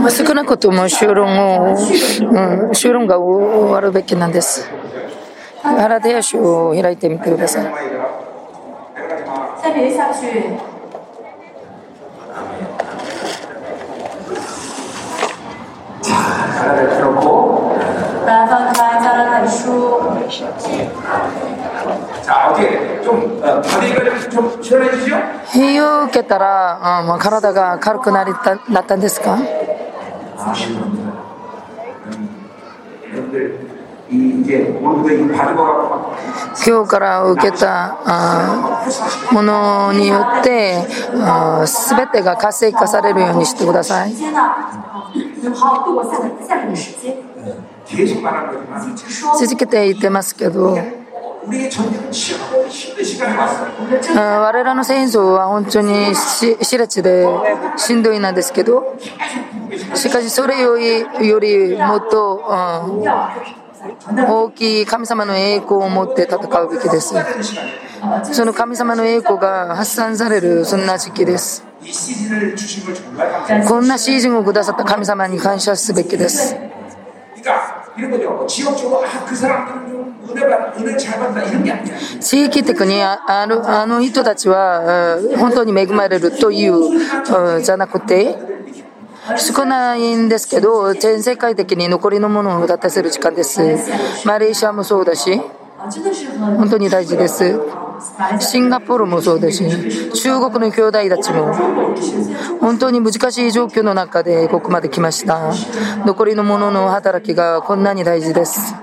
まあ、少なくとも修論を、うん、修論が終わるべきなんです。原手足を開いてみてください。来翻开加拉太书。火を受けたら、あまあ、体が軽くなりたなったんですか今日から受けたものによってすべてが活性化されるようにしてください。続けて言ってますけど。我らの先祖は本当にしらちでしんどいなんですけどしかしそれよりよりもっと、大きい神様の栄光を持って戦うべきですその神様の栄光が発散されるそんな時期ですこんなシーズンをくださった神様に感謝すべきです地域的にあのあの人たちは本当に恵まれるというじゃなくて少ないんですけど全世界的に残りのものを立たせる時間です。マレーシアもそうだし本当に大事です。シンガポールもそうですし中国の兄弟たちも本当に難しい状況の中でここまで来ました。残りのものの働きがこんなに大事です。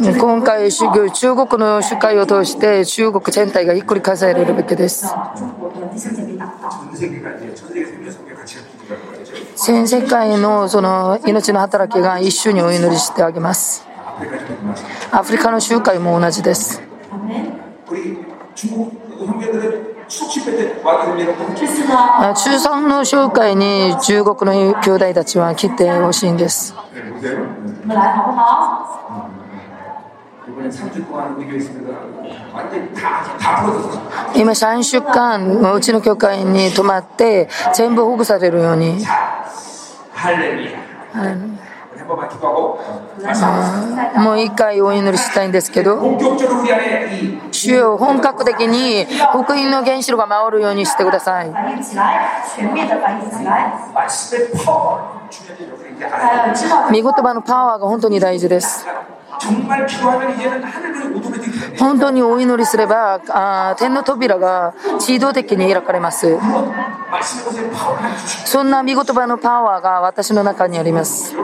うん、今回中国の主会を通して中国全体がひっくり返されるべきです。全世界のその命の働きが一緒にお祈りしてあげます。アフリカの集会も同じです。中産の集会に中国の兄弟たちは来てほしいんです。今3週間うちの教会に泊まって全部保護されるように。もう一回お祈りしたいんですけど、主よ本格的に福音の原子炉が回るようにしてください。見言葉のパワーが本当に大事です。本当にお祈りすればあ天の扉が自動的に開かれますそんな見言葉のパワーが私の中にあります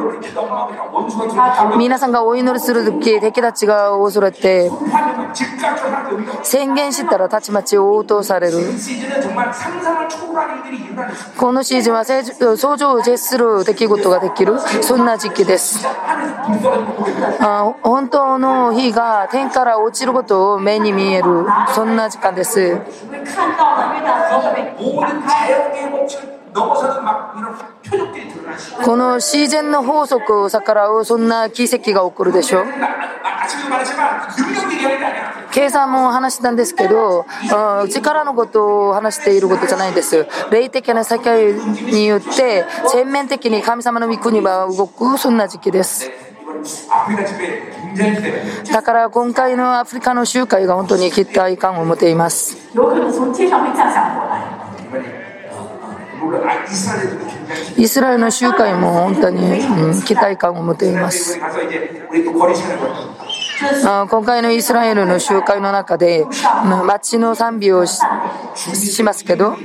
皆さんがお祈りする時敵たちが恐れて宣言したらたちまち応答される。このシーズンは想像を絶する出来事ができる。そんな時期です。本当の火が天から落ちることを目に見える。そんな時間ですこの自然の法則を逆らうそんな奇跡が起こるでしょう。計算も話したんですけど力のことを話していることじゃないです。霊的な世界によって全面的に神様の御国は動くそんな時期です。だから今回のアフリカの集会が本当に期待感を持っています。イスラエルの集会も本当に、うん、期待感を持っています。今回のイスラエルの集会の中で街の賛美をしますけど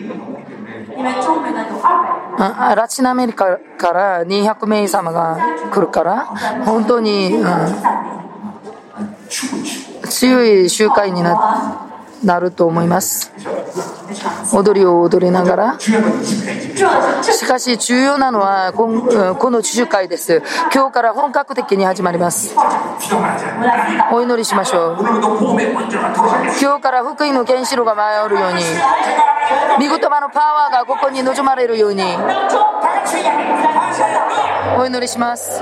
ラチンアメリカから200名様が来るから本当に、うん、強い集会にななると思います。踊りを踊りながら。しかし重要なのはこの集会です。今日から本格的に始まります。お祈りしましょう。今日から福音の原子炉が回るように。見言葉のパワーがここに望まれるように。お祈りします。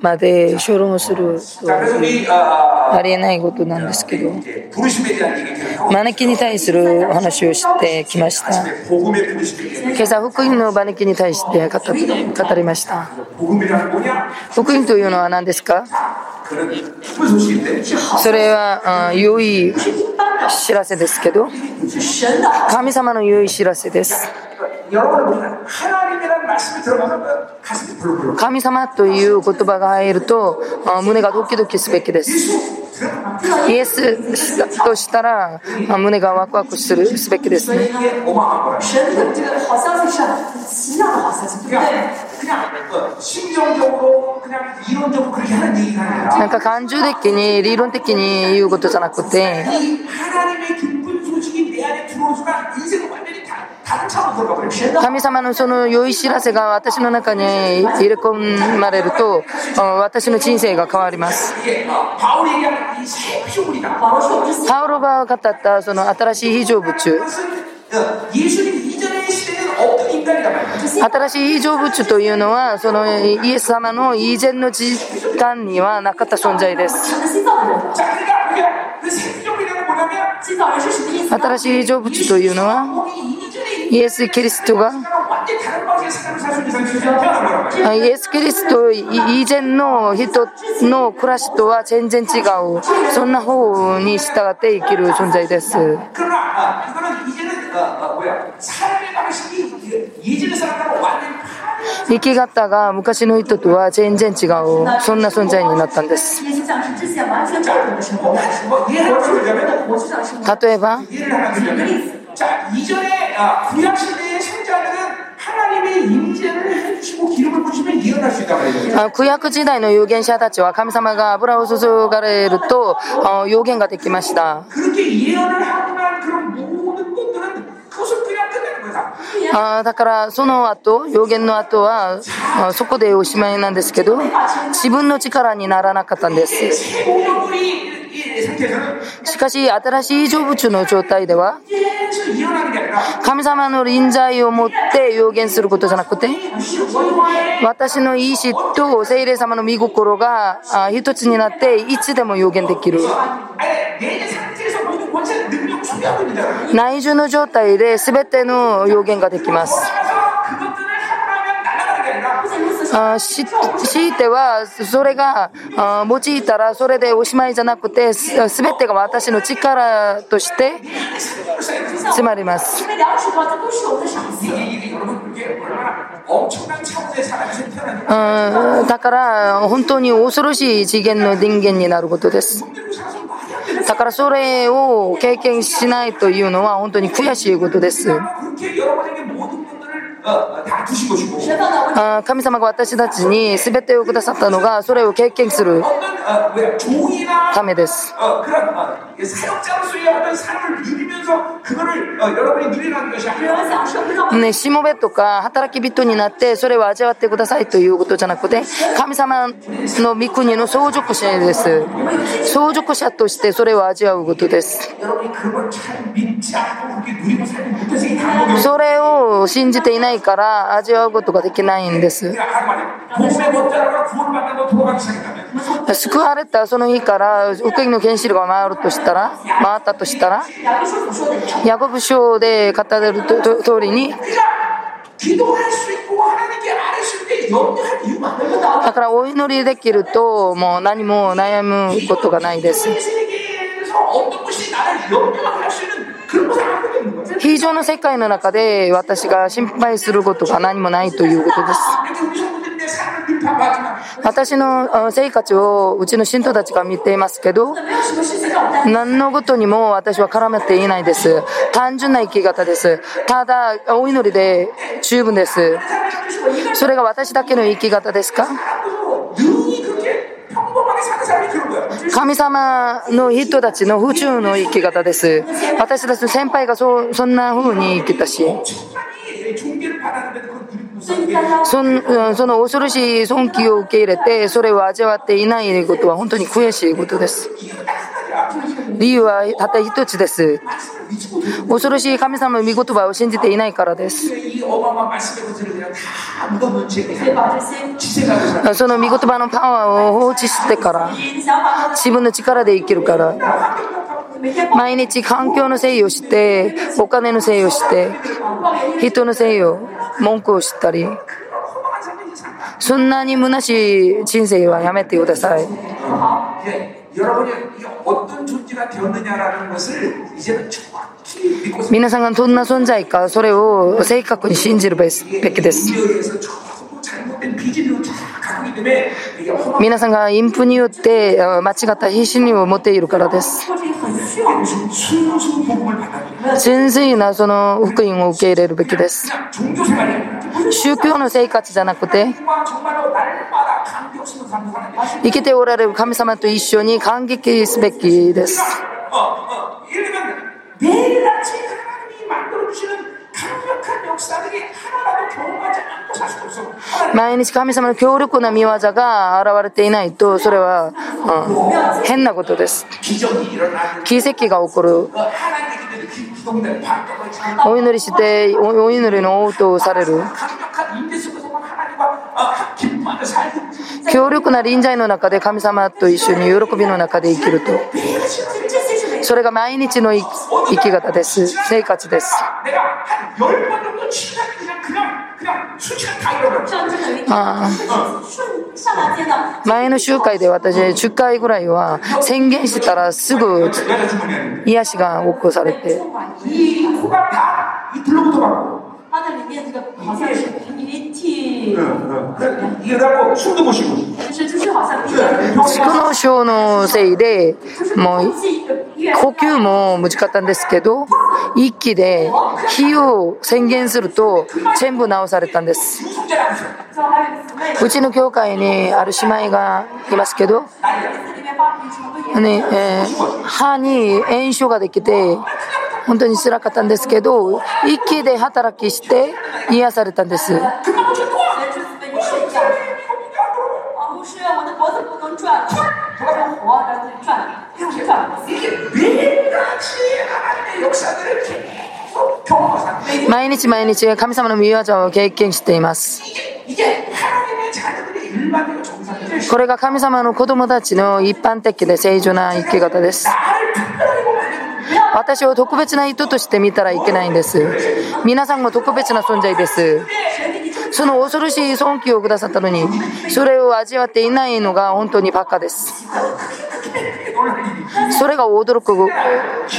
まで処論するありえないことなんですけど招きに対するお話をしてきました。今朝福音の招きに対して語りました。福音というのは何ですか？それは良い知らせですけど神様の良い知らせです神様という言葉が入ると胸がドキドキすべきですイエスとしたら胸がワクワクするすべきですね。なんか感情的に理論的に言うことじゃなくて神様のその良い知らせが私の中に入れ込まれると私の人生が変わりますパウロが語ったその新しい非常物新しい成仏というのはそのイエス様の以前の時間にはなかった存在です新しい成仏というのはイエス・キリストがイエス・キリスト以前の人の暮らしとは全然違うそんな方に従って生きる存在です。生き方が昔の人とは全然違うそんな存在になったんです例えば旧約時代の預言者たちは神様が油を注がれると予言ができました。あだからその後予言の後はあそこでおしまいなんですけど自分の力にならなかったんです。しかし新しい成仏の状態では神様の臨在をもって予言することじゃなくて私の意志と聖霊様の御心が一つになっていつでも予言できる。内需の状態で全ての予言がができますあし強いてはそれがあ用いたらそれでおしまいじゃなくて全てが私の力として詰まりますあだから本当に恐ろしい次元の人間になることです。だからそれを経験しないというのは本当に悔しいことです。あ神様が私たちに全てをくださったのがそれを経験するためです。ね、しもべとか働き人になってそれを味わってくださいということじゃなくて神様の御国の相続者です。相続者としてそれを味わうことです。それを信じていないないから味わうことができないんです。救われたその日から受けの原子炉が回るとしたら、回ったとしたら、ヤコブ書で語れる通りに、だからお祈りできるともう何も悩むことがないです。非常の世界の中で私が心配することが何もないということです。私の生活をうちの信徒たちが見ていますけど何のことにも私は絡めていないです。単純な生き方です。ただお祈りで十分です。それが私だけの生き方ですか？神様の人たちの宇宙の生き方です。私たちの先輩がそそんな風に生きたし、その恐ろしい尊敬を受け入れてそれを味わっていないことは本当に悔しいことです。理由はたった一つです。恐ろしい神様の御言葉を信じていないからです。その御言葉のパワーを放置してから自分の力で生きるから毎日環境のせいをして、お金のせいをして、人のせいを、文句を知ったり、そんなに虚しい人生はやめてください。皆さんがどんな存在か、それを正確に信じるべきです。皆さんが隠蔽によって間違った必死にを持っているからです。純粋なその福音を受け入れるべきです。宗教の生活じゃなくて生きておられる神様と一緒に感激すべきです。毎日神様の強力な見業が現れていないとそれは、うん、変なことです。奇跡が起こる。お祈りしてお祈りの応答される。強力な臨在の中で神様と一緒に喜びの中で生きると。それが毎日の生き方です。生活です。前の集会で私10回ぐらいは宣言してたらすぐ癒しが起こされて。 이 코가 다 이 불로부터 받고 它的里面这个好像是鼻涕， 이게 갖고 숨도 못 쉬고 就是就是好像鼻涕，蓄膿症のせいでもう空气越来呼吸も難かったんですけど一気で火を宣言すると全部治されたんです 무속자라고 있어요. 之后还有姊妹うちの教会にある姉妹がいますけど、里面发脾气，我都也ねえー歯に炎症ができて 本当に辛かったんですけど息で働きして癒されたんです。毎日毎日神様の御業を経験しています。これが神様の子供たちの一般的で正常な生き方です。私を特別な人として見たらいけないんです。皆さんも特別な存在です。その恐ろしい尊敬をくださったのにそれを味わっていないのが本当にバカです。それが驚く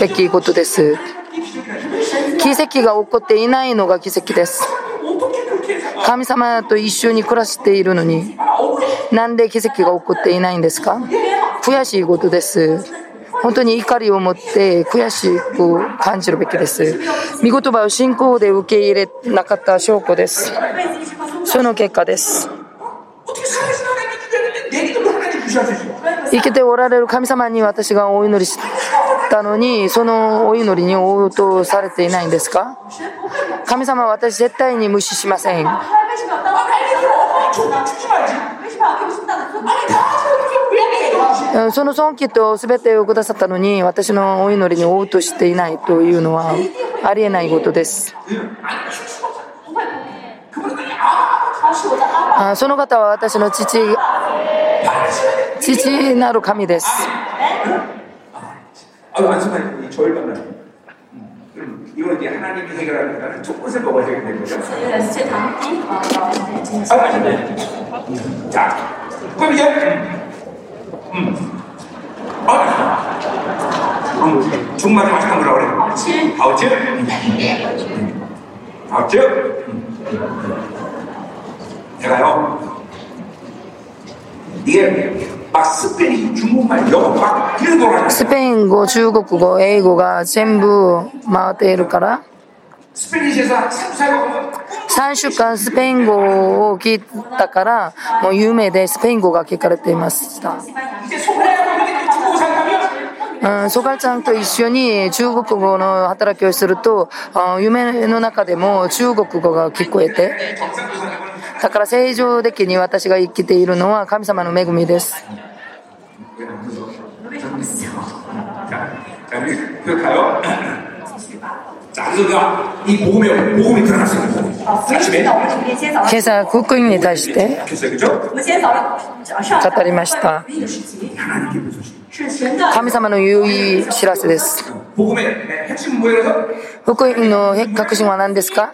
べきことです。奇跡が起こっていないのが奇跡です。神様と一緒に暮らしているのになんで奇跡が起こっていないんですか？悔しいことです。本当に怒りを持って悔しく感じるべきです。見言葉を信仰で受け入れなかった証拠です。その結果です。生きておられる神様に私がお祈りしたのに、そのお祈りに応答されていないんですか？神様は私絶対に無視しません。その尊敬と全てをくださったのに私のお祈りに応答していないというのはありえないことです。その方は私の父父なる神です。 음, 이건 이제 하나님이 해결하는 거는 조금씩 먹어야 되는 거죠 有点血糖低啊，这这 아 아시네 자 그럼 이제 음 아, 음, 중간에 맛있는 거라고 그래 好吃。 아우츠 아우츠 제가요 이게 막 스페인 중국말 영어 막 이런 거 하잖아요 スペイン語中国語英語が全部回っているから 3週間スペイン語を聞いたから、もう有名でスペイン語が聞かれていました。うん、ソカルちゃんと一緒に中国語の働きをすると、夢の中でも中国語が聞こえて、だから正常的に私が生きているのは神様の恵みです。 자, 그래서 이 복음에 복음이 드러났습니다. 아침에 제사 국국인이 다시 때. 네, gat다리 마시다. 하나님께 神様の優位知らせです。福音の核心は何ですか？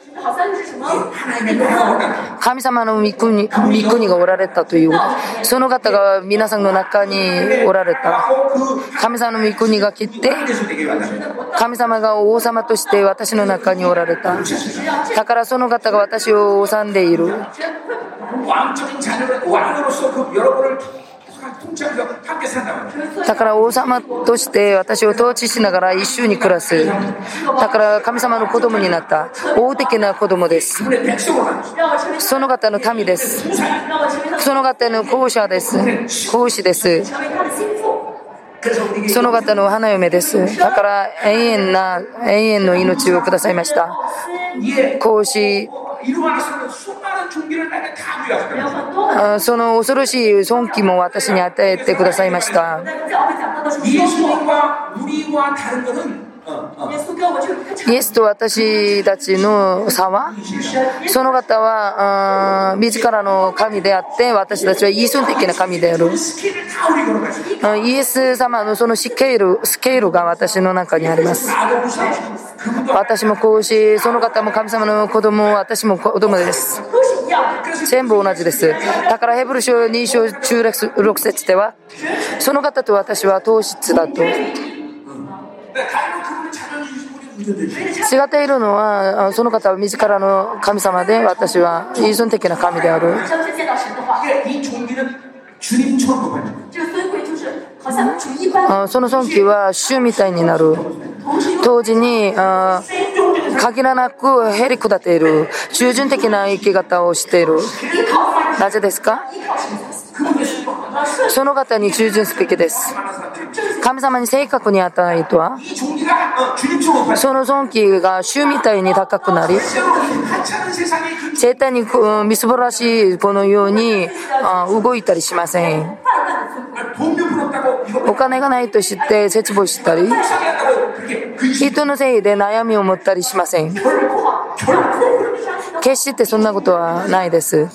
神様の御国御国がおられたというその方が皆さんの中におられた。神様の御国が来て神様が王様として私の中におられた。だからその方が私を治んでいる。だから王様として私を統治しながら一緒に暮らす。だから神様の子供になった。王的な子供です。その方の民です。その方の後者です。後子です。その方の花嫁です。だから永遠な、永遠の命をくださいました。孔子その恐ろしい尊敬も私に与えてくださいました。イエスと私たちの差はその方は自らの神であって私たちは一瞬的な神である。イエス様のそのスケールスケールが私の中にあります。私もこうしその方も神様の子供私も子供です。全部同じです。だからヘブル書2章16節ではその方と私は同質だと。違っているのはその方は自らの神様で私は依存的な神である。その尊敬は主みたいになる。同時に限らなくへり下っている従順的な生き方をしている。なぜですか？その方に従順すべきです。神様に正確に与えとはその尊敬が主みたいに高くなり絶対にみすぼらしいこのように動いたりしません。お金がないと知って絶望したり人のせいで悩みを持ったりしません。決してそんなことはないです。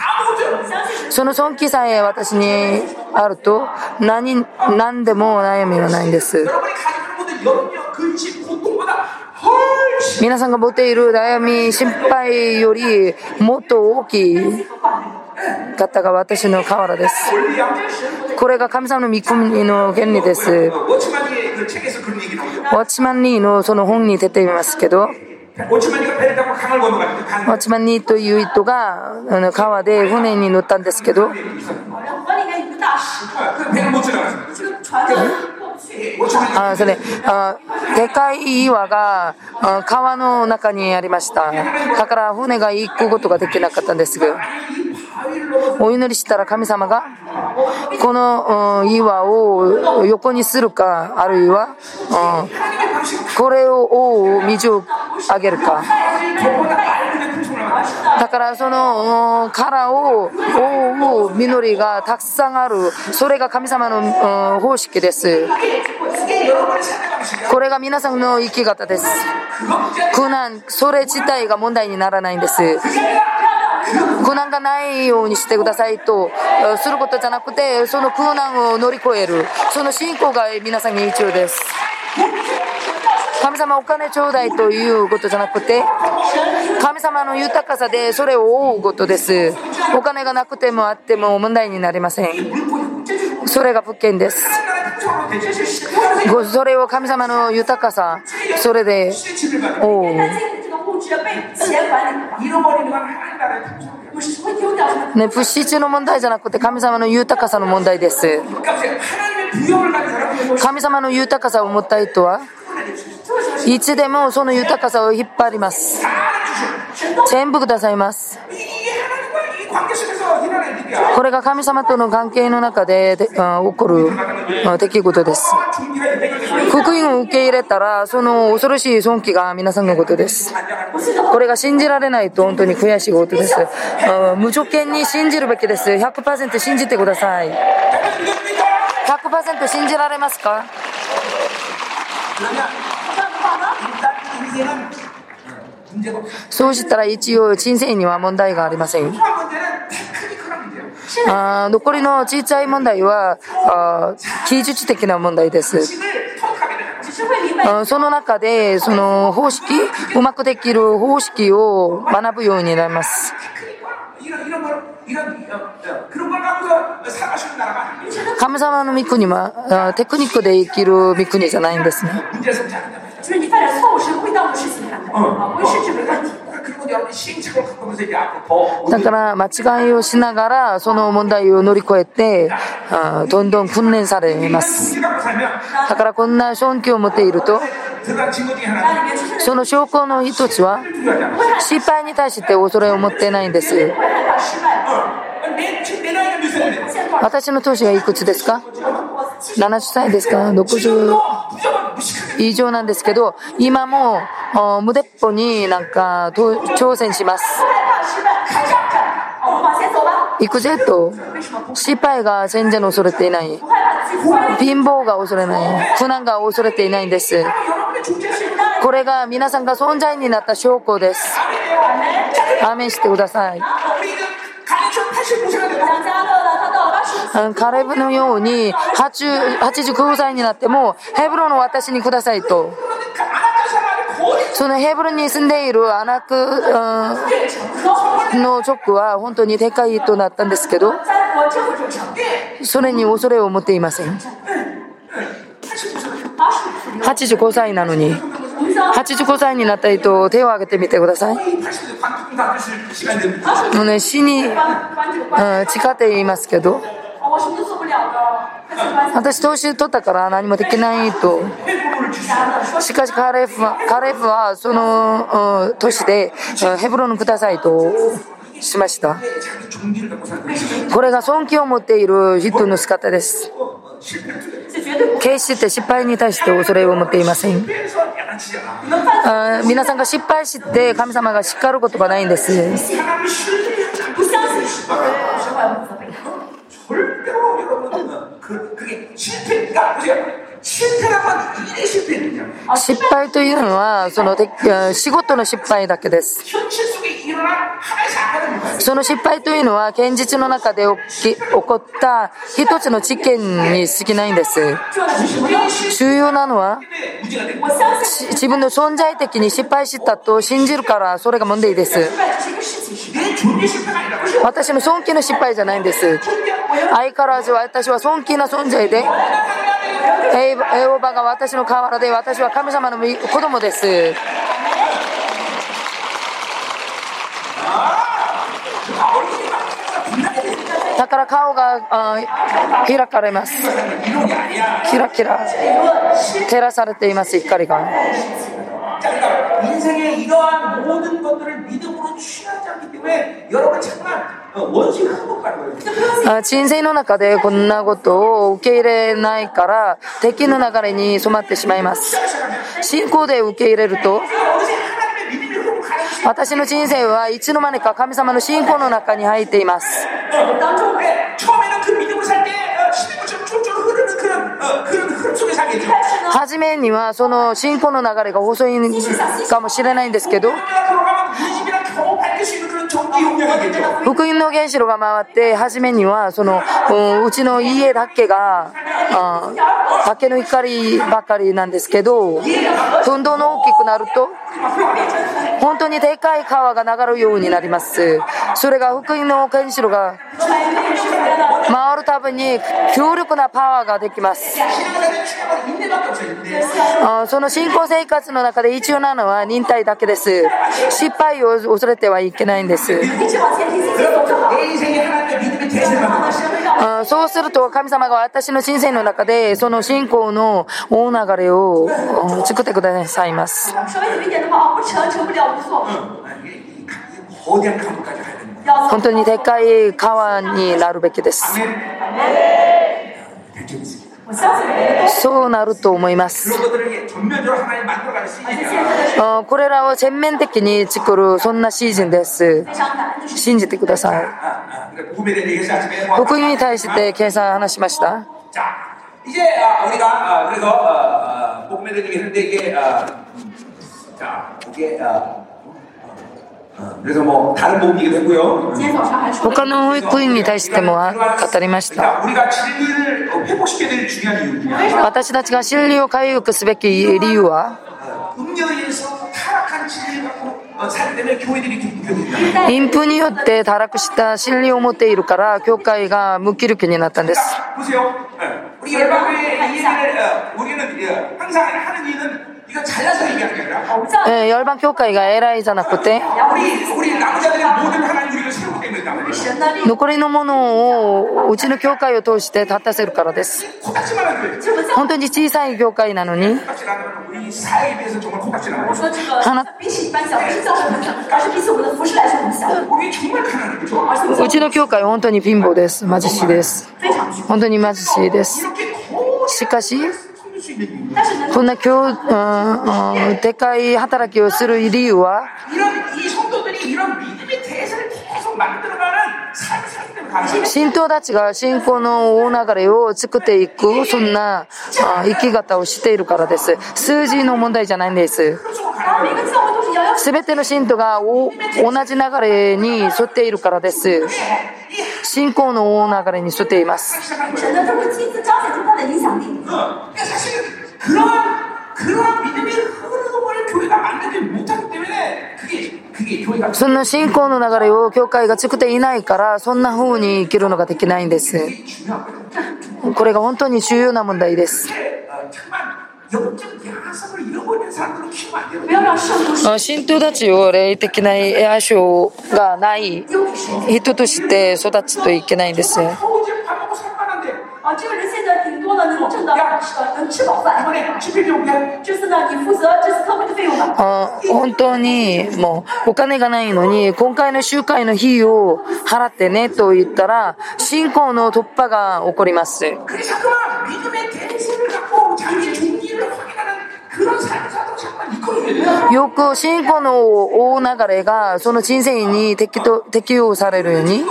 その尊敬さえ私にあると何何でも悩みはないんです。皆さんが持っている悩み心配よりもっと大きい方が私の河原です。これが神様の見込みの原理です。ォッチマンニーのその本に出ていますけど、ウォッチマンニーという人があの川で船に乗ったんですけど、あそれあでかい岩が川の中にありました。だから船が行くことができなかったんですけど。お祈りしたら神様が、この、岩を横にするか、あるいは、これを水をあげるか。だからその殻を覆う実りがたくさんある。それが神様の方式です。これが皆さんの生き方です。苦難それ自体が問題にならないんです。苦難がないようにしてくださいとすることじゃなくてその苦難を乗り越えるその信仰が皆さんに必要です。神様お金ちょうだいということじゃなくて神様の豊かさでそれを追うことです。お金がなくてもあっても問題になりません。それが物件です。それを神様の豊かさそれで覆う。ね、物中の問題じゃなくて神様の豊かさの問題です。神様の豊かさを持った人はいつでもその豊かさを引っ張ります。全部くださいます。これが神様との関係の中で起こる出来事です。福音を受け入れたら、その恐ろしい尊敬が皆さんのことです。これが信じられないと本当に悔しいことです。無条件に信じるべきです。100%信じてください。100%信じられますか？そうしたら一応人生には問題がありません。あ残りの小さい問題はあ技術的な問題です。その中でその方式うまくできる方式を学ぶようになります。神様の御国はテクニックで生きる御国じゃないんですね。だから間違いをしながらその問題を乗り越えてどんどん訓練されますだからこんな尊敬を持っているとその証拠の一つは失敗に対して恐れを持ってないんです私の年はいくつですか ?70 歳ですか ?60 以上なんですけど、今も無鉄砲になんか挑戦します。行くぜと、失敗が全然恐れていない。貧乏が恐れない。苦難が恐れていないんです。これが皆さんが存在になった証拠です。アーメンしてください。カレブのように89歳になってもヘブロの私にくださいと。そのヘブロに住んでいるアナクの族は本当にでかいとなったんですけど、それに恐れを持っていません。85歳なのに。85歳になった人、手を挙げてみてください。もうね、死に、うん、誓って言いますけど、私、年取ったから何もできないと。しかしカレフは、カレフはそのうん年でヘブロンくださいとしました。これが尊敬を持っている人の仕方です。決して失敗に対して恐れを持っていません。皆さんが失敗して神様が叱ることがないんです。失敗というのはその仕事の失敗だけです。その失敗というのは現実の中で起き起こった一つの事件に過ぎないんです。重要なのは自分の存在的に失敗したと信じるからそれが問題です。私の尊敬の失敗じゃないんです。相変わらず私は尊敬な存在で、エオバが私の河原で私は神様の子供です。だから顔が開かれます。キラキラ照らされています、光が。人生の中でこんなことを受け入れないから敵の流れに染まってしまいます。信仰で受け入れると私の人生はいつの間にか神様の信仰の中に入っています。初めにはその信仰の流れが細いかもしれないんですけど Aí ele chega 福音の原子炉が回って初めにはそのうちの家だけが竹の光ばかりなんですけど運動の大きくなると本当にでかい川が流れるようになります。それが福音の原子炉が回るたびに強力なパワーができます。その信仰生活の中で一応なのは忍耐だけです。失敗を恐れてはいけないんです。そうすると神様が私の人生の中でその信仰の大流れを作ってくださいます。本当にでかい川になるべきです。そうなると思います。これらを全面的に作るそんなシーズンです。信じてください。福音に対して計算話しました？他の保育園に対しても語りました。私たちが真理を回復すべき理由は？貧富によって堕落した真理を持っているから教会が無気力になったんです。え열방教会が偉いじゃなくて残りのものをうちの教会を通して立たせるからです本当に小さい教会なのにうちの教会は本当に貧乏です貧しいです本当に貧しいですしかしこんな今日、でかい働きをする理由は、信徒たちが信仰の大流れを作っていく、そんな生き方をしているからです。数字の問題じゃないんです。すべての信徒が同じ流れに沿っているからです。信仰の大流れに沿っています。その信仰の流れを教会が作っていないからそんな風に生きるのができないんですこれが本当に重要な問題です信徒たちを霊的な愛称がない人として育つといけないんです。本当にもうお金がないのに今回の集会の費用を払ってねと言ったら信仰の突破が起こります。よく信仰の大流れがその人生に適適用されるように。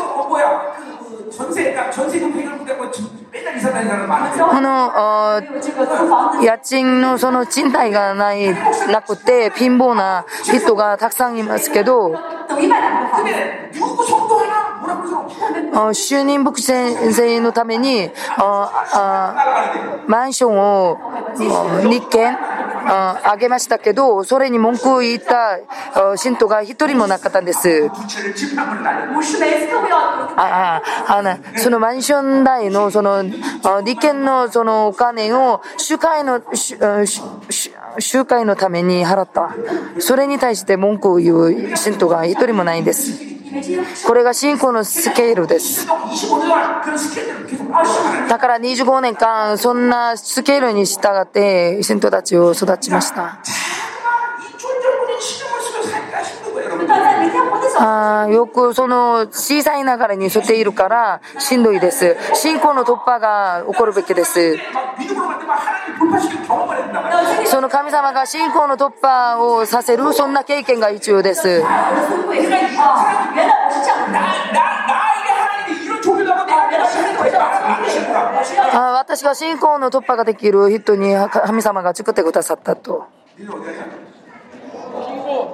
この家賃のその賃貸がないなくて貧乏な人がたくさんいますけど就任牧師先生のためにマンションを日券あげましたけどそれに文句を言った信徒が一人もなかったんです。あああそのマンション代のその利権のそのお金を集会の集会のために払った。それに対して文句を言う信徒が一人もないんです。これが信仰のスケールです。だから25年間、そんなスケールに従って信徒たちを育ちました。あよくその小さい流れに沿っているからしんどいです。信仰の突破が起こるべきです。その神様が信仰の突破をさせる、そんな経験が必要です。あ私が信仰の突破ができる人に神様が作ってくださったと。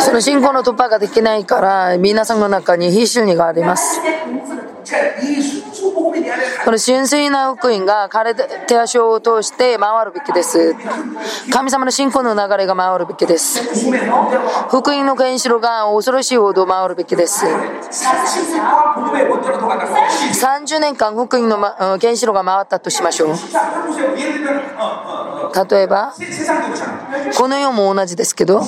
その信仰の突破ができないから皆さんの中に非主義があります。この純粋な福音が彼手足を通して回るべきです。神様の信仰の流れが回るべきです。福音の原子炉が恐ろしいほど回るべきです。30年間福音の原子炉が回ったとしましょう。例えば、この世も同じですけど、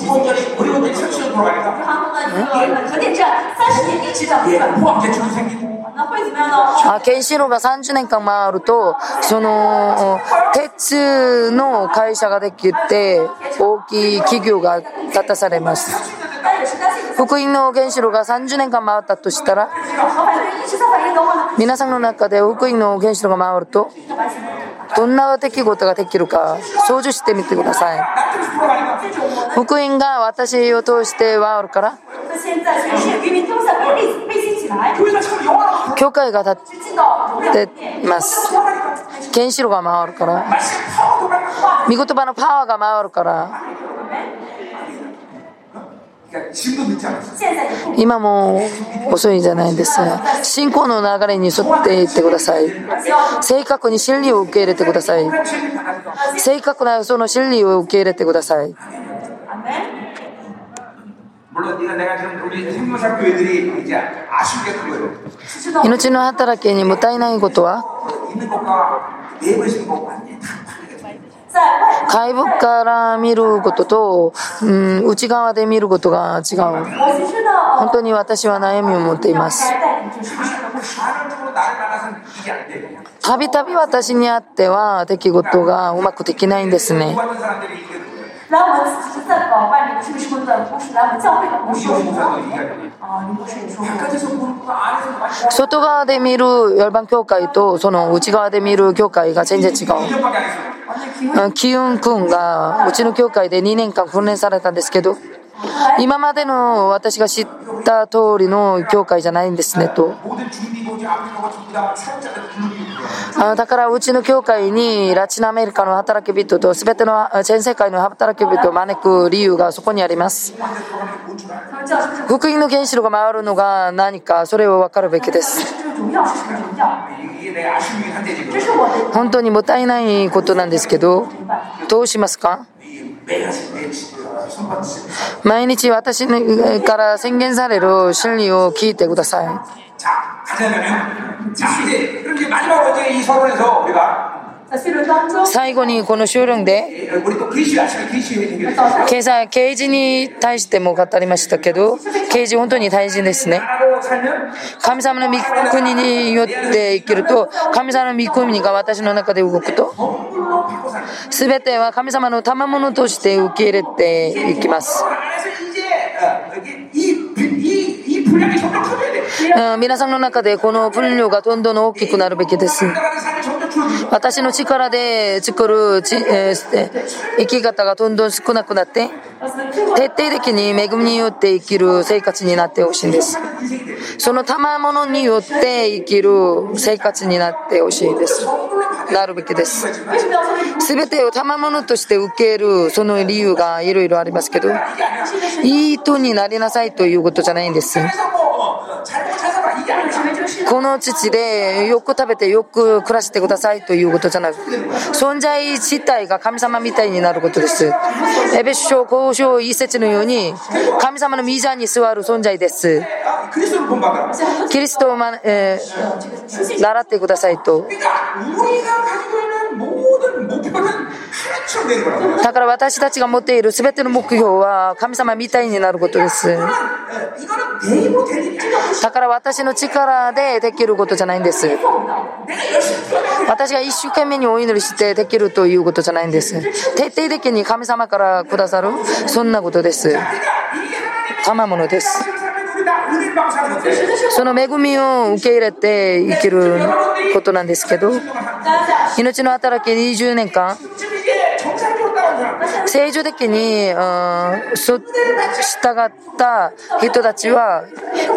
あケンシロウが30年間回るとその鉄の会社ができて大きい企業が立たされます福音の原子炉が30年間回ったとしたら皆さんの中で福音の原子炉が回るとどんな出来事ができるか想像してみてください。福音が私を通して回るから。教会が立ってます。原子炉が回るから、御言葉のパワーが回るから、今も遅いんじゃないです。信仰の流れに沿っていってください。正確に真理を受け入れてください。正確なその真理を受け入れてください。命の働きにもた体ないことは外部から見ることと、うん、内側で見ることが違う本当に私は悩みを持っていますたびたび私にあっては出来事がうまくできないんですね外面的，们教会的，啊，也说过。外側で見る열반教会とその内側で見る教会が全然違う。キユン君がうちの教会で2年間訓練されたんですけど。今までの私が知った通りの教会じゃないんですねと。あだからうちの教会にラチナアメリカの働き人と全ての全世界の働き人を招く理由がそこにあります。福音の原子炉が回るのが何かそれを分かるべきです。本当にもったいないことなんですけどどうしますか？毎日私から宣言される真理を聞いてください。最後にこの修論で経済刑事に対しても語りましたけど刑事本当に大事ですね。神様の御国によって生きると神様の御国が私の中で動くと全ては神様の賜物として受け入れていきます。皆さんの中でこの分量がどんどん大きくなるべきです私の力で作る、えー、生き方がどんどん少なくなって徹底的に恵みによって生きる生活になってほしいんです。その賜物によって生きる生活になってほしいです。なるべきです。全てを賜物として受けるその理由がいろいろありますけどいい人になりなさいということじゃないんです。この土でよく食べてよく暮らしてくださいということじゃなく、存在自体が神様みたいになることです。エベ書交渉一節のように、神様のミザに座る存在です。キリストを、えー、習ってくださいと。だから私たちが持っている全ての目標は神様みたいになることです。だから私の力でできることじゃないんです。私が一生懸命にお祈りしてできるということじゃないんです。徹底的に神様からくださる、そんなことです。賜物です。その恵みを受け入れて生きることなんですけど。命の働き20年間。正常的に、うん、従った人たちは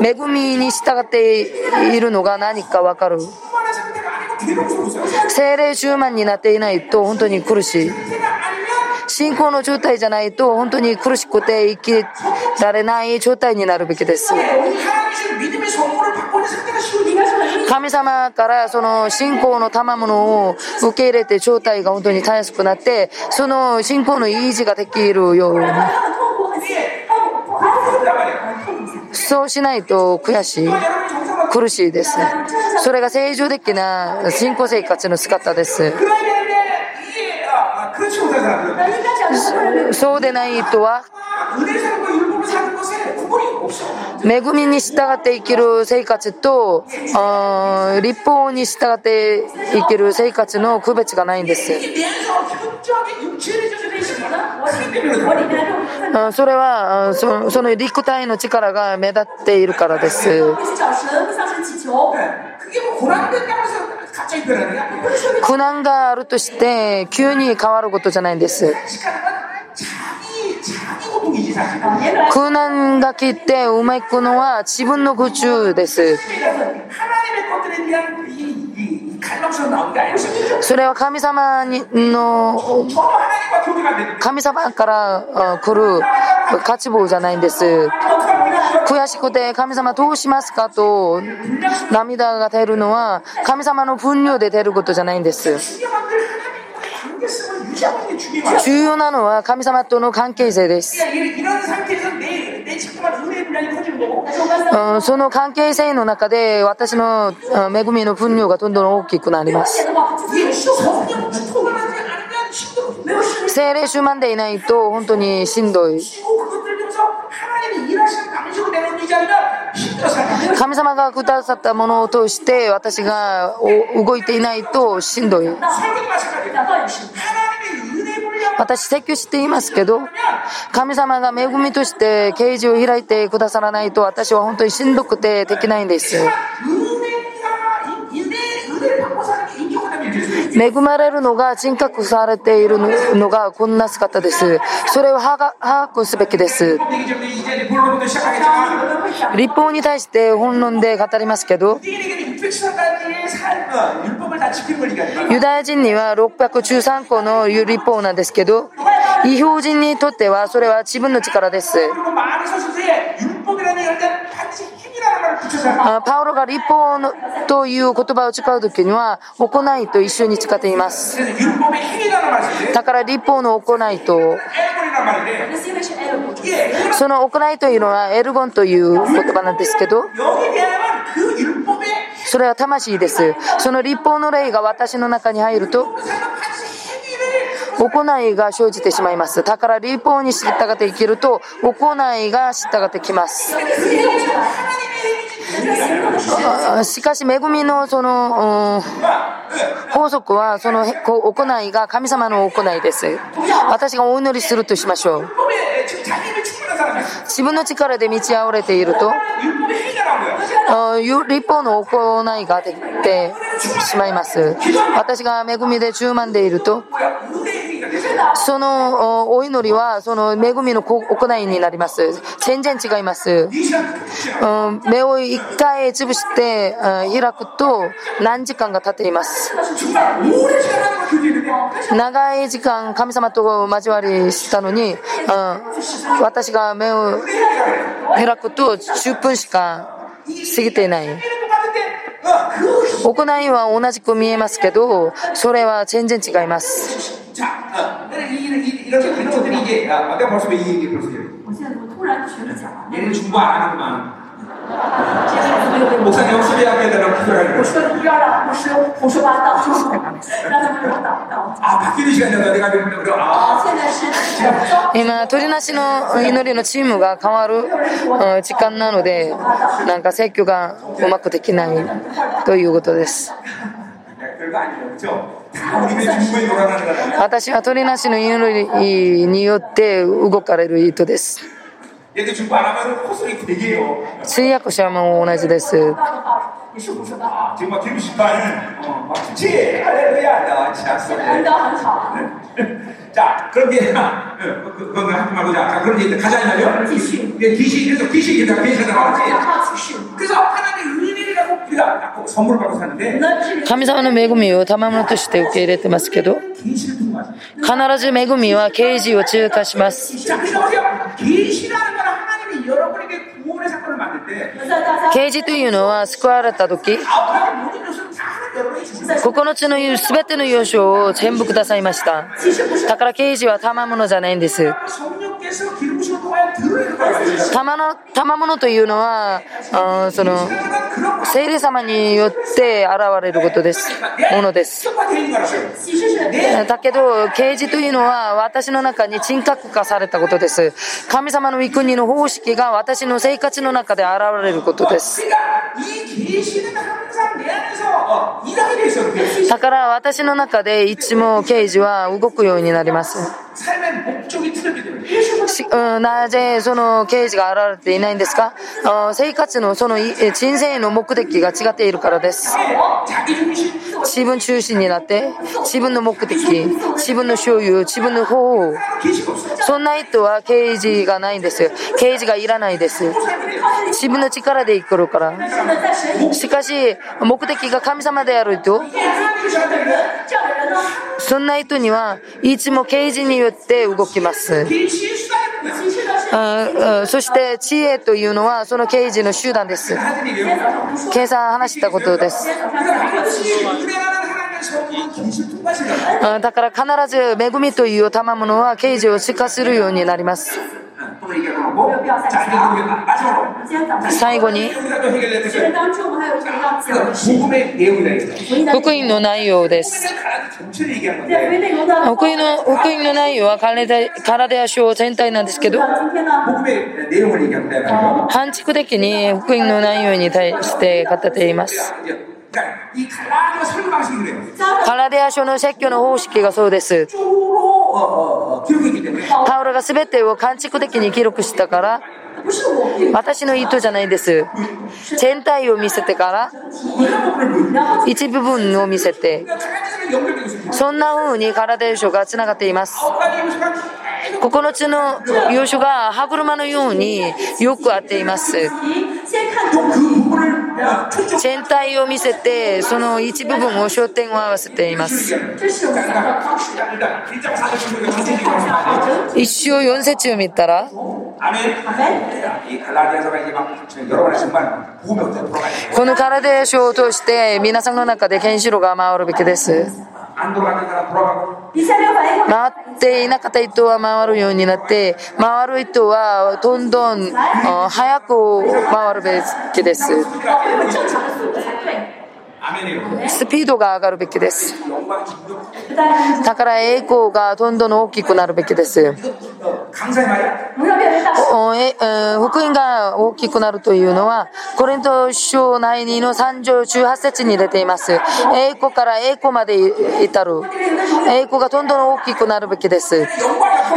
恵みに従っているのが何か分かる。精霊充満になっていないと本当に苦しい。信仰の状態じゃないと本当に苦しくて生きられない状態になるべきです。神様からその信仰の賜物を受け入れて状態が本当にたやすくなってその信仰の維持ができるように。そうしないと悔しい苦しいです。それが正常的な信仰生活の姿です。そうでない人は。恵みに従って生きる生活と立法に従って生きる生活の区別がないんです。それはそその陸体の力が目立っているからです。苦難があるとして急に変わることじゃないんです。苦難が来てうまくのは自分の苦中です。それは神様の神様から来る渇望じゃないんです。悔しくて神様どうしますかと涙が出るのは神様の分量で出ることじゃないんです。重要なのは神様との関係性です。その関係性の中で私の恵みの分量がどんどん大きくなります。精霊主満でいないと本当にしんどい。神様がくださったものを通して私が動いていないとしんどい。私説教していますけど神様が恵みとして啓示を開いてくださらないと私は本当にしんどくてできないんです。恵まれるのが人格されているのがこんな姿です。それを把握すべきです。立法に対して本論で語りますけどユダヤ人には613個の立法なんですけど異表人にとってはそれは自分の力です。パウロが立法という言葉を使う時には行いと一緒に使っています。だから立法の行いとその行いというのはエルゴンという言葉なんですけどそれは魂です。その立法の霊が私の中に入ると行いが生じてしまいます。だから立法に知ったがて生きると、行いが知ったがてきます。しかし恵みのその、法則はその行いが神様の行いです。私がお祈りするとしましょう。自分の力で満ちあおれていると、立法の行いができてしまいます。私が恵みで充満でいると、そのお祈りはその恵みの行いになります。全然違います、うん、目を一回潰して開くと何時間が経っています。長い時間神様と交わりしたのに、うん、私が目を開くと10分しか過ぎていない。行いは同じく見えますけど、それは全然違います。 목사님 수비하게 되라고 我 기도하고. 说你不要让牧师胡说八道，让他们给我祷告。 아, 바뀌는 시간이다. 내가 그래. 그래. 啊， 아, 现在是早今、鳥なしの祈りのチームが変わるうん時間なので、なんか説教がうまくできないということです。 별거 아니에요. 그죠? 다 우리의 중보에 놀아나는 거다. 私は鳥なしの祈りによって動かれる意図です。 通訳者も同じです。神様の恵みを賜物として受け入れてますけど必ず恵みは刑事を中華します。刑事というのは救われた時9つの全ての要所を全部くださいました。だから啓示は賜物じゃないんです。賜の賜物というのはあその聖霊様によって現れることです。ものです。だけど啓示というのは私の中に人格化されたことです。神様の御国の方式が私の生活の中で現れることです。だから私の中でいつも刑事は動くようになります。ななぜその刑事が現れていないんですか？生活のその人生の目的が違っているからです。自分中心になって、自分の目的、自分の所有、自分の方そんな人は刑事がないんです。刑事がいらないです。自分の力で生きるから。しかし、目的が神様であると、そんな人にはいつも刑事によって動きます。そして知恵というのはその刑事の集団です。計算話したことです。だから必ず恵みという賜物は刑事をしかするようになります。最後に。福音の内容です。福音の福音の内容はカラデア書全体なんですけど、反築的に福音の内容に対して語っています。カラデア諸の説教の方式がそうです。パウロが全てを完熟的に記録したから、私の意図じゃないです。全体を見せてから、一部分を見せて、そんな風にカラデア書がつながっています。9つの要所が歯車のようによく合っています。全体を見せてその一部分を焦点を合わせています一周4節を見たらこのカラデー書を通して皆さんの中でケンシロが回るべきです。回っていなかった糸は回るようになって回る糸はどんどん早く回るべきです。スピードが上がるべきです。だから栄光がどんどん大きくなるべきです。福音が大きくなるというのは、コリント書内2の3条18節に出ています。栄光から栄光まで至る。栄光がどんどん大きくなるべきです。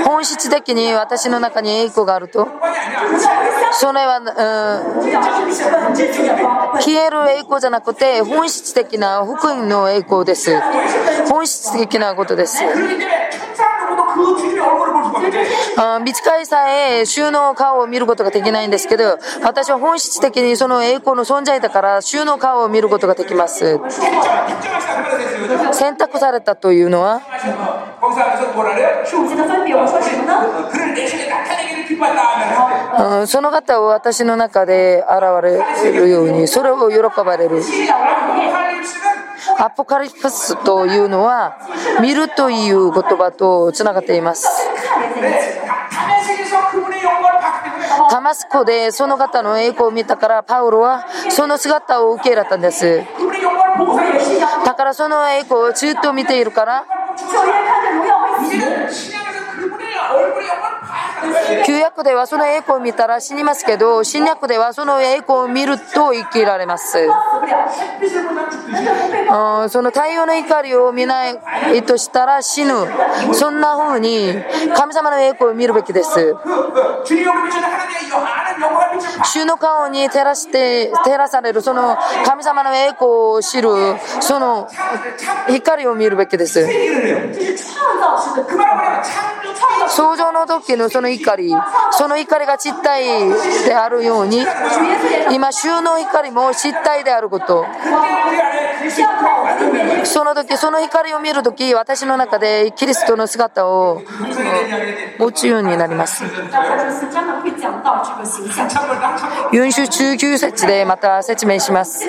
本質的に私の中に栄光があると、それは、うん、消える栄光じゃなくて、本質的な福音の栄光です。本質的なことです。あ美術会さえ収納顔を見ることができないんですけど、私は本質的にその栄光の存在だから収納顔を見ることができます。選択されたというのは？うん、その方を私の中で現れるようにそれを喜ばれる。アポカリプスというのは見るという言葉とつながっています。ダマスコでその方の栄光を見たからパウロはその姿を受け入れたんです。だからその栄光をずっと見ているから。旧約ではその栄光を見たら死にますけど、新約ではその栄光を見ると生きられます。その太陽の怒りを見ないとしたら死ぬ。そんな風に神様の栄光を見るべきです。主の顔に照らして照らされるその神様の栄光を知るその光を見るべきです。創造の時のその怒り、その怒りが実体であるように、今、衆の怒りも実体であること。その時、その怒りを見る時、私の中でキリストの姿を持つようになります。4週中級説でまた説明します。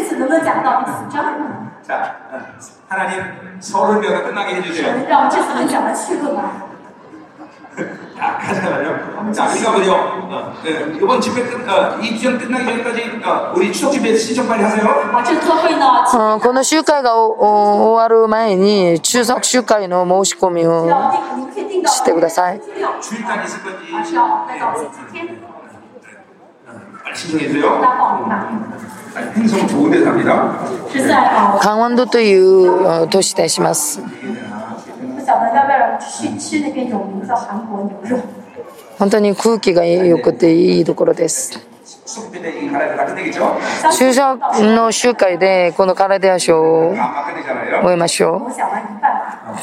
这次能不能讲到第四章？ 자, 어, 하나님 서로를 위하여 끝나게 해주세요. 让这次能讲的气氛吧。 자, 가잖아요. 자, 우리가 뭐죠? 어, 네, 이번 집회 끝, 어, 이 기간 끝나기 전까지 어, 우리 추석 집회 신청 빨리 하세요. 啊，这次会呢，うんこの集会がおお終わる前に中足集会の申し込みを要定，你们可以定到してください。 주일까지 있을 啊， 건지 是要待到星期天， 빨리 신청해주세요. 大家报名吧。 아니, 행성 좋은 데 삽니다. 是在啊，カンワンドというあ都市でします。 本当に空気が良くていいところです。終者の集会でこのカラデア賞を終えましょう。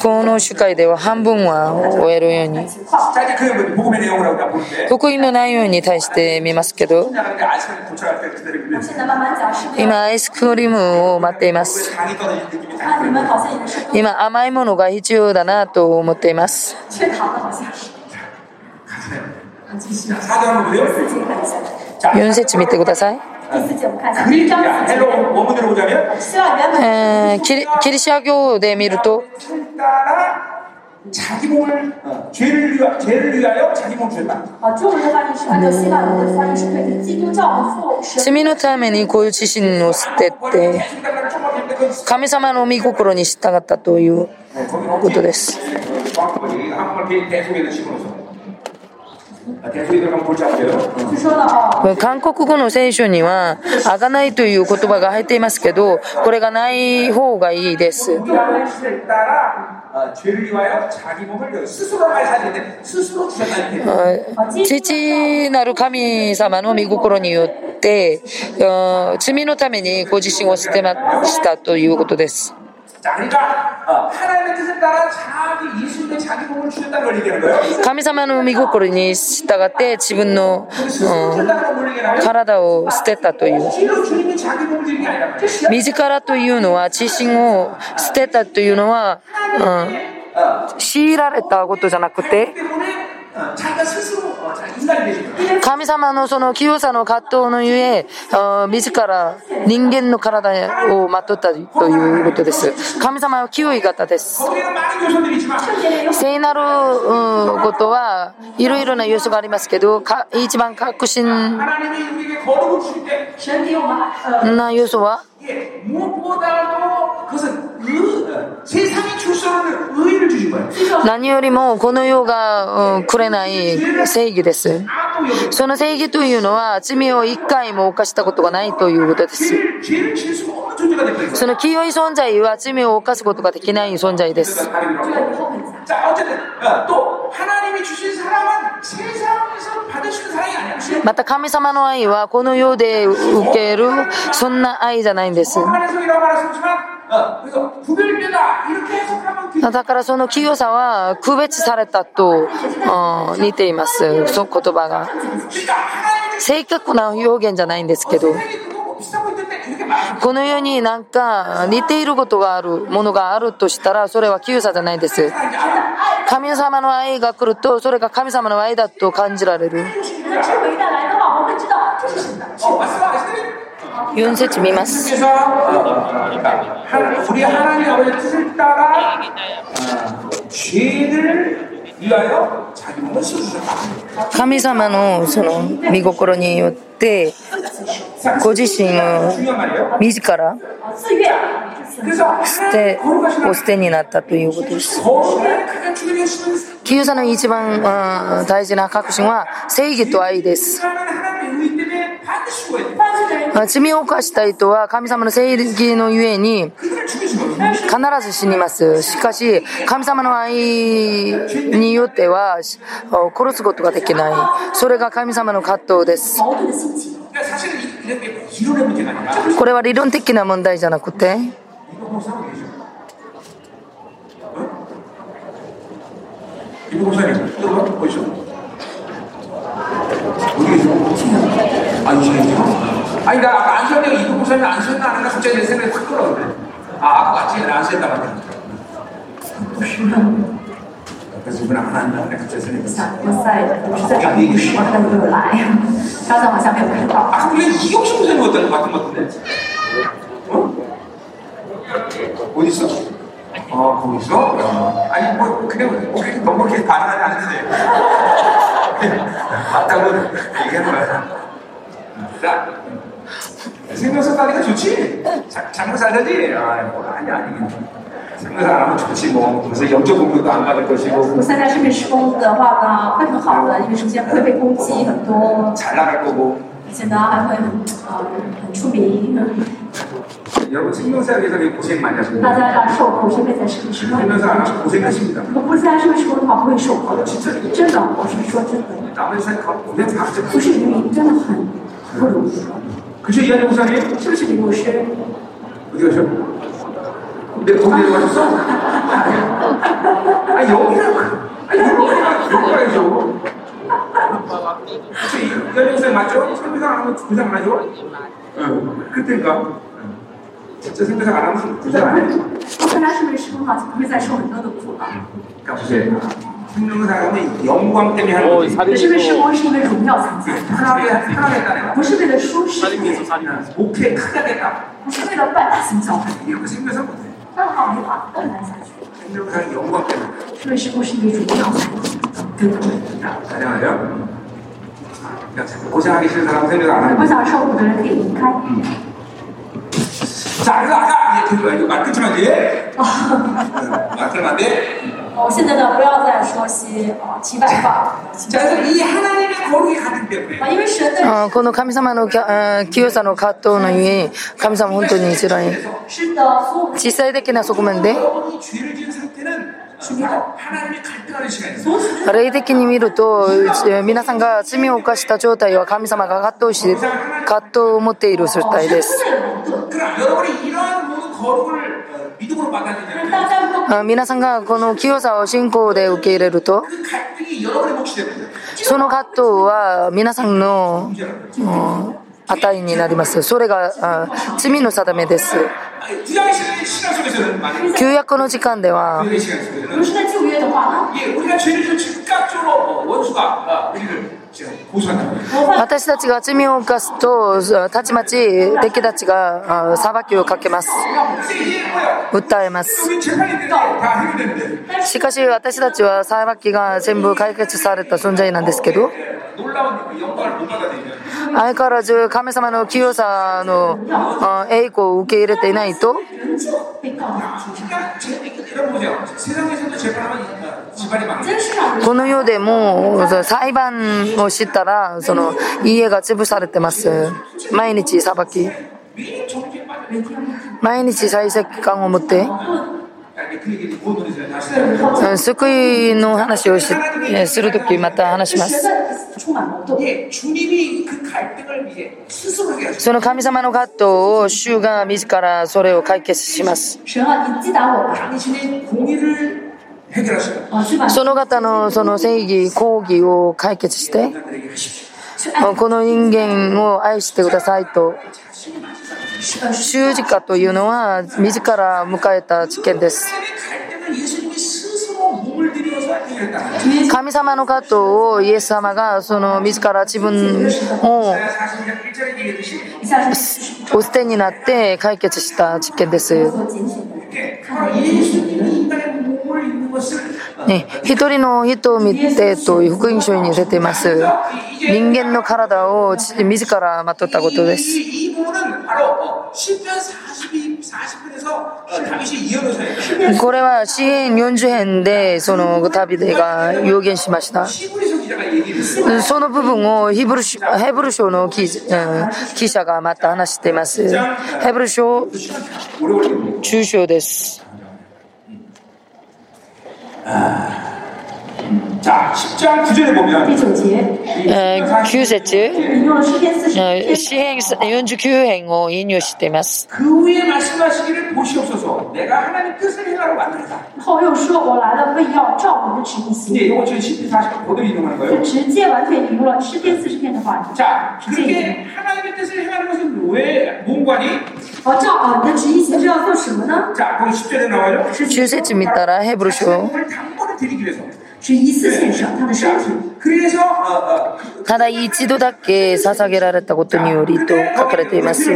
この主会では半分は終えるように。福音の内容に対して見ますけど。今アイスクリームを待っています。今甘いものが必要だなと思っています。4節見てください。 第四节我们看一下，第一章 자, 四 헬로 节。 원문으로 보자면 希腊原本えーキリキリシャ教で見ると、 따라 자기 몸을 어, 죄를 위하 죄를 위하여 자기 몸을 주셨다. 啊，中文的翻译是按照希腊文的翻译是对基督教的父神。罪のためにこういう自身を捨てて、 순간을 초막했는데 그 神様の御心に従ったという 거기는 ことです。 韓国語の聖書には、あがないという言葉が入っていますけど、これがない方がいいです。父なる神様の御心によって、罪のためにご自身を捨てましたということです。神様の御心に従って自分の、うん、体を捨てたという。自らというのは自身を捨てたというのは、うん、強いられたことじゃなくて、神様のその清さの葛藤のゆえ、自ら人間の体をまとったということです。神様は清い方です。聖なることはいろいろな要素がありますけど、一番確信な要素は 예, 무엇보다도 그것은 의, 어, 세상이 줄 수 없는 의를 주신 거예요. 何よりもこの世が、うんくれない正義です。 아무 여기 その正義というのは罪を一回も犯したことがないということです。 その清い存在は罪を犯すことができない存在です。また神様の愛はこの世で受けるそんな愛じゃないんです。だからその清さは区別されたと、似ています、その言葉が。正確な表現じゃないんですけど。この世になんか似ていることがあるものがあるとしたらそれは9歳じゃないです神様の愛が来るとそれが神様の愛だと感じられる4節見ます。神様のその見心によってご自身を自ら捨てお捨てになったということです。清さの一番大事な確信は正義と愛です。罪を犯した人は神様の正義のゆえに必ず死にます。しかし、神様の愛によっては殺すことができない。それが神様の葛藤です。これは理論的な問題じゃなくて、 이거 목사님 계셔. 어? 이거 목사님, 이거 보이죠? 어디 계세요? 아, 이 시간에 아니, 나 아까 안수현이가 이거 목사님 안수했나 안 했나 갑자기 내 생각이 확 돌아오네. 아, 아까 같이 안수했다고 하더니. 그래서 이분 안 한다. 내가 갑자기 생각이 想我在我是在找律师，他都没有来，刚才好像没有看到。 아, 그게 이경식 목사님 같은 것 같은 것 같은데? 어? 어디 있어? 어, 거기서? 어, 아니, 뭐, 그냥, 뭐, 그렇게 너무 그렇게 반응하지 않는데. 맞다고 얘기하는 거야. 자, 생명사 따니까 좋지? 자, 장사 잘 되지? 아, 뭐, 아니, 아니. 생명사 안 하면 좋지, 뭐. 그래서 영적 공격도 안 받을 것이고, 不参加生命施工的话呢，会很好的，因为首先不会被攻击很多， 잘 나갈 거고. 而且呢还会很呃很出名。 여러분, 생명사에 위해서 되게 고생 많이 大 하십니다. 家要受苦是会在生命施工里面 생명사 안 하면 고생하십니다. 如果不是参加生命施工的话，不会受苦的。真的，我是说真的， 남의 삶 고생 다 하죠. 不是移民真的很不容易， 그쵸, 이한영 목사님? 是不是李牧师？ 어디 가셔? 내 동네에 가셨어? 아 여기라고 아 여기가 여기 가야죠 그쵸 이현영 쌤 맞죠? 생배상 안 하면 고생 안 하죠? 응 그때니까 진짜 생배상 안 하면 고생 안 해요 不参加生命施工的话，就不会再受很多的苦了。 그러 니까 보세요 생명상 하면 영광 때문에 하는 거지 生命施工是因为荣耀参加， 편하게 편하겠다는 不是为了舒适， 거야 목회 크게 하겠다 不是为了办大型教会。 이런 거 생명상 못해 这样的话没法更难下去。 생명상 영광 때문에 生命施工是因为荣耀参加，对不对？ 자, 가능하죠? 그러니까 고생하기 싫은 사람은 생명 안 하는 不想受苦的人可以离开。 자, 그래서 아까 이제 그 이거 말 끊지만 이제 말 끊으면 안 돼. 哦，现在呢，不要再说些啊题外话 자, 그래서 이 하 어, この神様の清さの葛藤のゆえに神様本当につらい実際的な側面で。霊的に見ると皆さんが罪を犯した状態は神様が葛藤して葛藤を持っている状態です。皆さんがこの清さを信仰で受け入れるとその葛藤は皆さんの、値になります。それが罪の定めです。旧約の時間では私たちが罪を犯すとたちまち敵たちが裁きをかけます。訴えます。しかし私たちは裁きが全部解決された存在なんですけど相変わらず神様の清さの栄光を受け入れていないとこの世でも裁判をしたらその家が潰されてます。毎日裁き。毎日最石感を持って。救いの話をしするときまた話します。その神様の葛藤を主が自らそれを解決します。その方のその正義、抗議を解決して、この人間を愛してくださいと。十字架というのは自ら迎えた事件です。神様の方をイエス様がその自ら自分をお捨てになって解決した実験です。ね、一人の人を見てと福音書に出ています。人間の体を自らまとったことです。これは支援40編でそのダビデが予言しました。その部分をヘブルヘブル書の記,、記者がまた話しています。ヘブル書中章です。 자, え9節、え詩編49編を引用しています。后又说：“我来了，为要照你的旨意行。”就直接完全引用了诗篇四十篇的话语。我照啊，你的旨意行是要做什么呢？9節見たらヘブル書。是一次线上他的身体。ただ一度だけ捧げられたことによりと書かれています。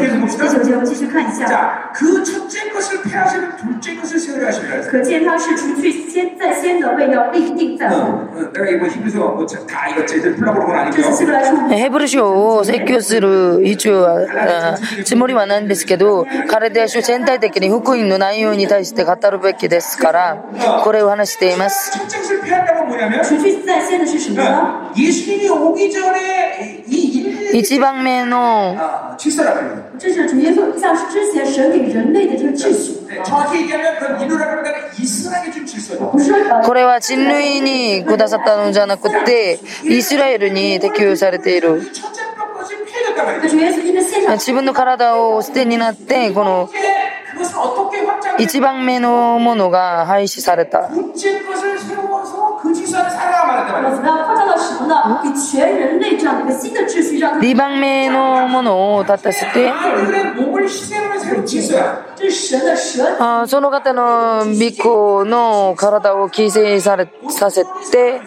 ヘブル書を説教する一応はつもりはないんですけど、カレデア書全体的に福音の内容に対して語るべきですから、これを話しています。첫 장을 피한다는 건 뭐냐면 除去在先的是什么呢？ 어, 예수님이 오기 전에 이 인류 一番目の 아, 질서라고요. 这是主耶稣降世之前神给人类的这个秩序， 네, 정확히 얘기하면 그 인류라는 건 이스라엘이 준 질서죠. 不是呃これは人類にくださったのじゃなくて、イスラエルに適用されている。 첫째 것까지 폐해졌단 말이에요. 那主耶稣因着献上，自分の体を捨てになって、この 이게 그것을 어떻게 확장을 一番目のものが廃止された。 我番目？リバンメのものを立たせて、あその方の御子の体を犠牲されさせて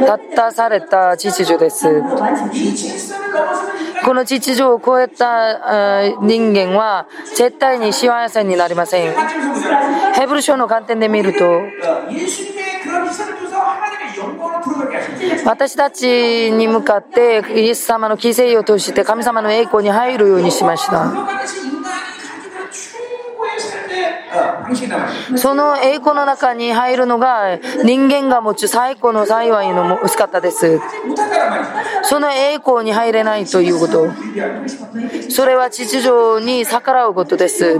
立たされた秩序です。この秩序を超えた人間は絶対に幸せになりません。ヘブル書の観点で見ると。私たちに向かってイエス様の犠牲を通して神様の栄光に入るようにしました。その栄光の中に入るのが人間が持つ最高の幸いの薄かったです。その栄光に入れないということ。それは秩序に逆らうことです。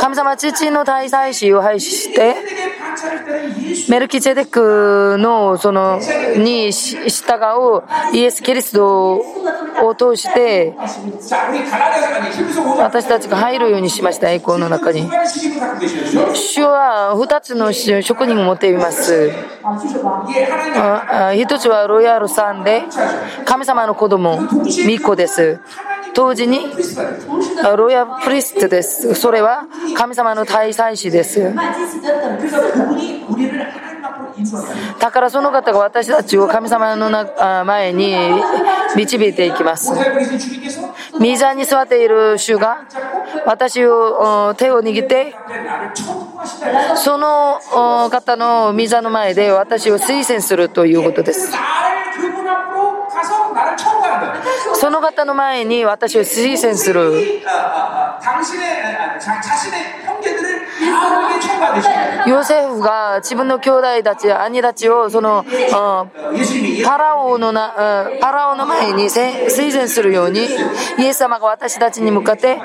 神様父の大祭司を廃止して、メルキゼデクの、その、に従うイエス・キリストを通して、私たちが入るようにしました、栄光の中に。主は2つの職人を持っています。1つはロイヤルさんで、神様の子供、巫女です。同時にロイヤルプリストです。それは神様の大祭司です。だからその方が私たちを神様の前に導いていきます。ミザに座っている主が私を手を握ってその方のミザの前で私を推薦するということです。その方の前に私を推薦する。ヨセフが自分の兄弟たち兄たちをその、パラオのなパラオの前に推薦するようにイエス様が私たちに向かって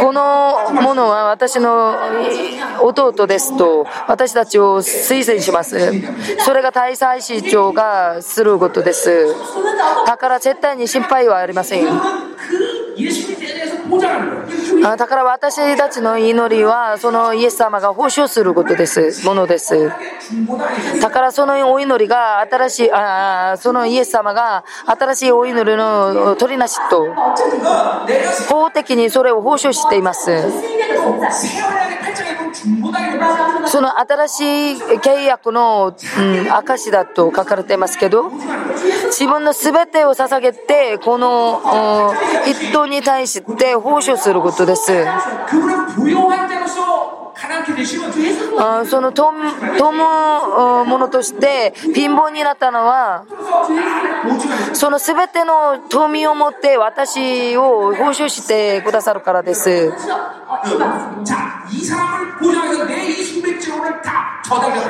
このものは私の弟ですと私たちを推薦しますそれが大祭司長がすることですだから絶対に心配はありませんだから私たちの祈りはそのイエス様が保証することです。ものです。だからそのお祈りが新しいあそのイエス様が新しいお祈りの取りなしと。法的にそれを保証しています。その新しい契約の、うん、証だと書かれていますけど自分の全てを捧げてこの一党に対して奉仕することです。その富むものとして貧乏になったのはその全ての富を持って私を報酬してくださるからです。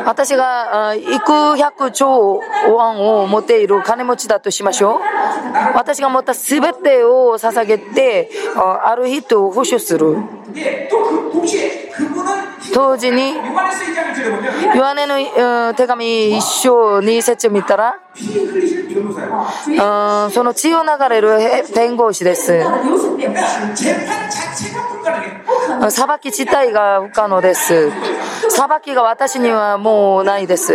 私が幾百兆円を持っている金持ちだとしましょう。私が持った全てを捧げて、ある人を保守する。同時に、ヨハネの手紙一章に節を見たら、その血を流れる弁護士です。裁き自体が不可能です。裁きが私にはもうないです。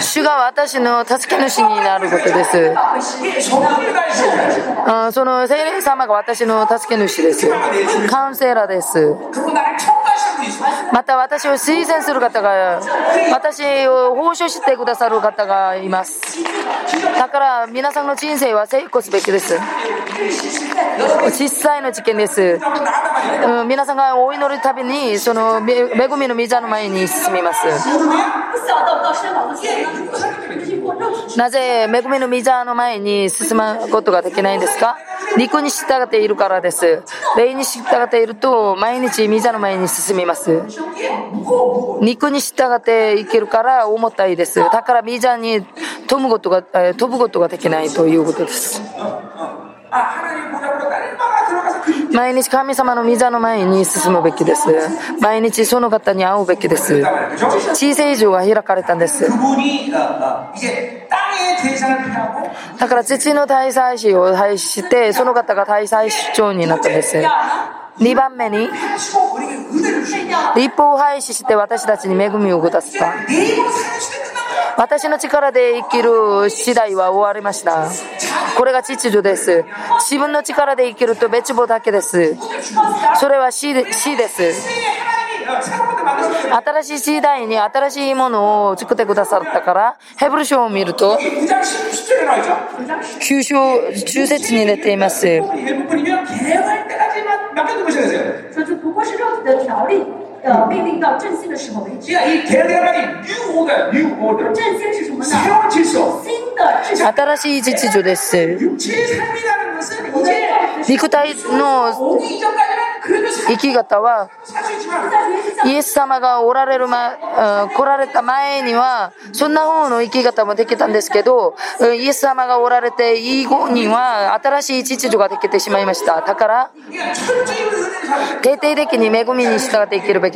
主が私の助け主になることです。その聖霊様が私の助け主です。カウンセラーです。また私を推薦する方が、私を報酬してくださる方がいます。だから皆さんの人生は成功すべきです。実際の事件です、うん、皆さんがお祈るたびにそのめ恵みの御の前に進みます。なぜ恵みの御の前に進むことができないんですか？肉に従っているからです。霊に従っていると毎日御の前に進みます。肉に従っていけるから重たいです。だから水座に飛ぶことが飛ぶことができないということです。毎日神様の御座の前に進むべきです毎日その方に会うべきです地さい城が開かれたんですだから父の大祭司を廃止してその方が大祭司長になったんです2番目に立法を廃止して私たちに恵みを下した私の力で生きる次第は終わりました。これが秩序です。自分の力で生きると別母だけです。それは死です。新しい時代に新しいものを作ってくださったから、ヘブル書を見ると、9章10節に出ています。的命令到振兴的时候为止。振兴是什么呢？新的秩序。新しい秩序です。肉体の生き方はイエス様がおられる前、来られた前にはそんな方の生き方もできたんですけどイエス様がおられて以後には新しい秩序ができてしまいましただから徹底的に恵みに従っていけるべき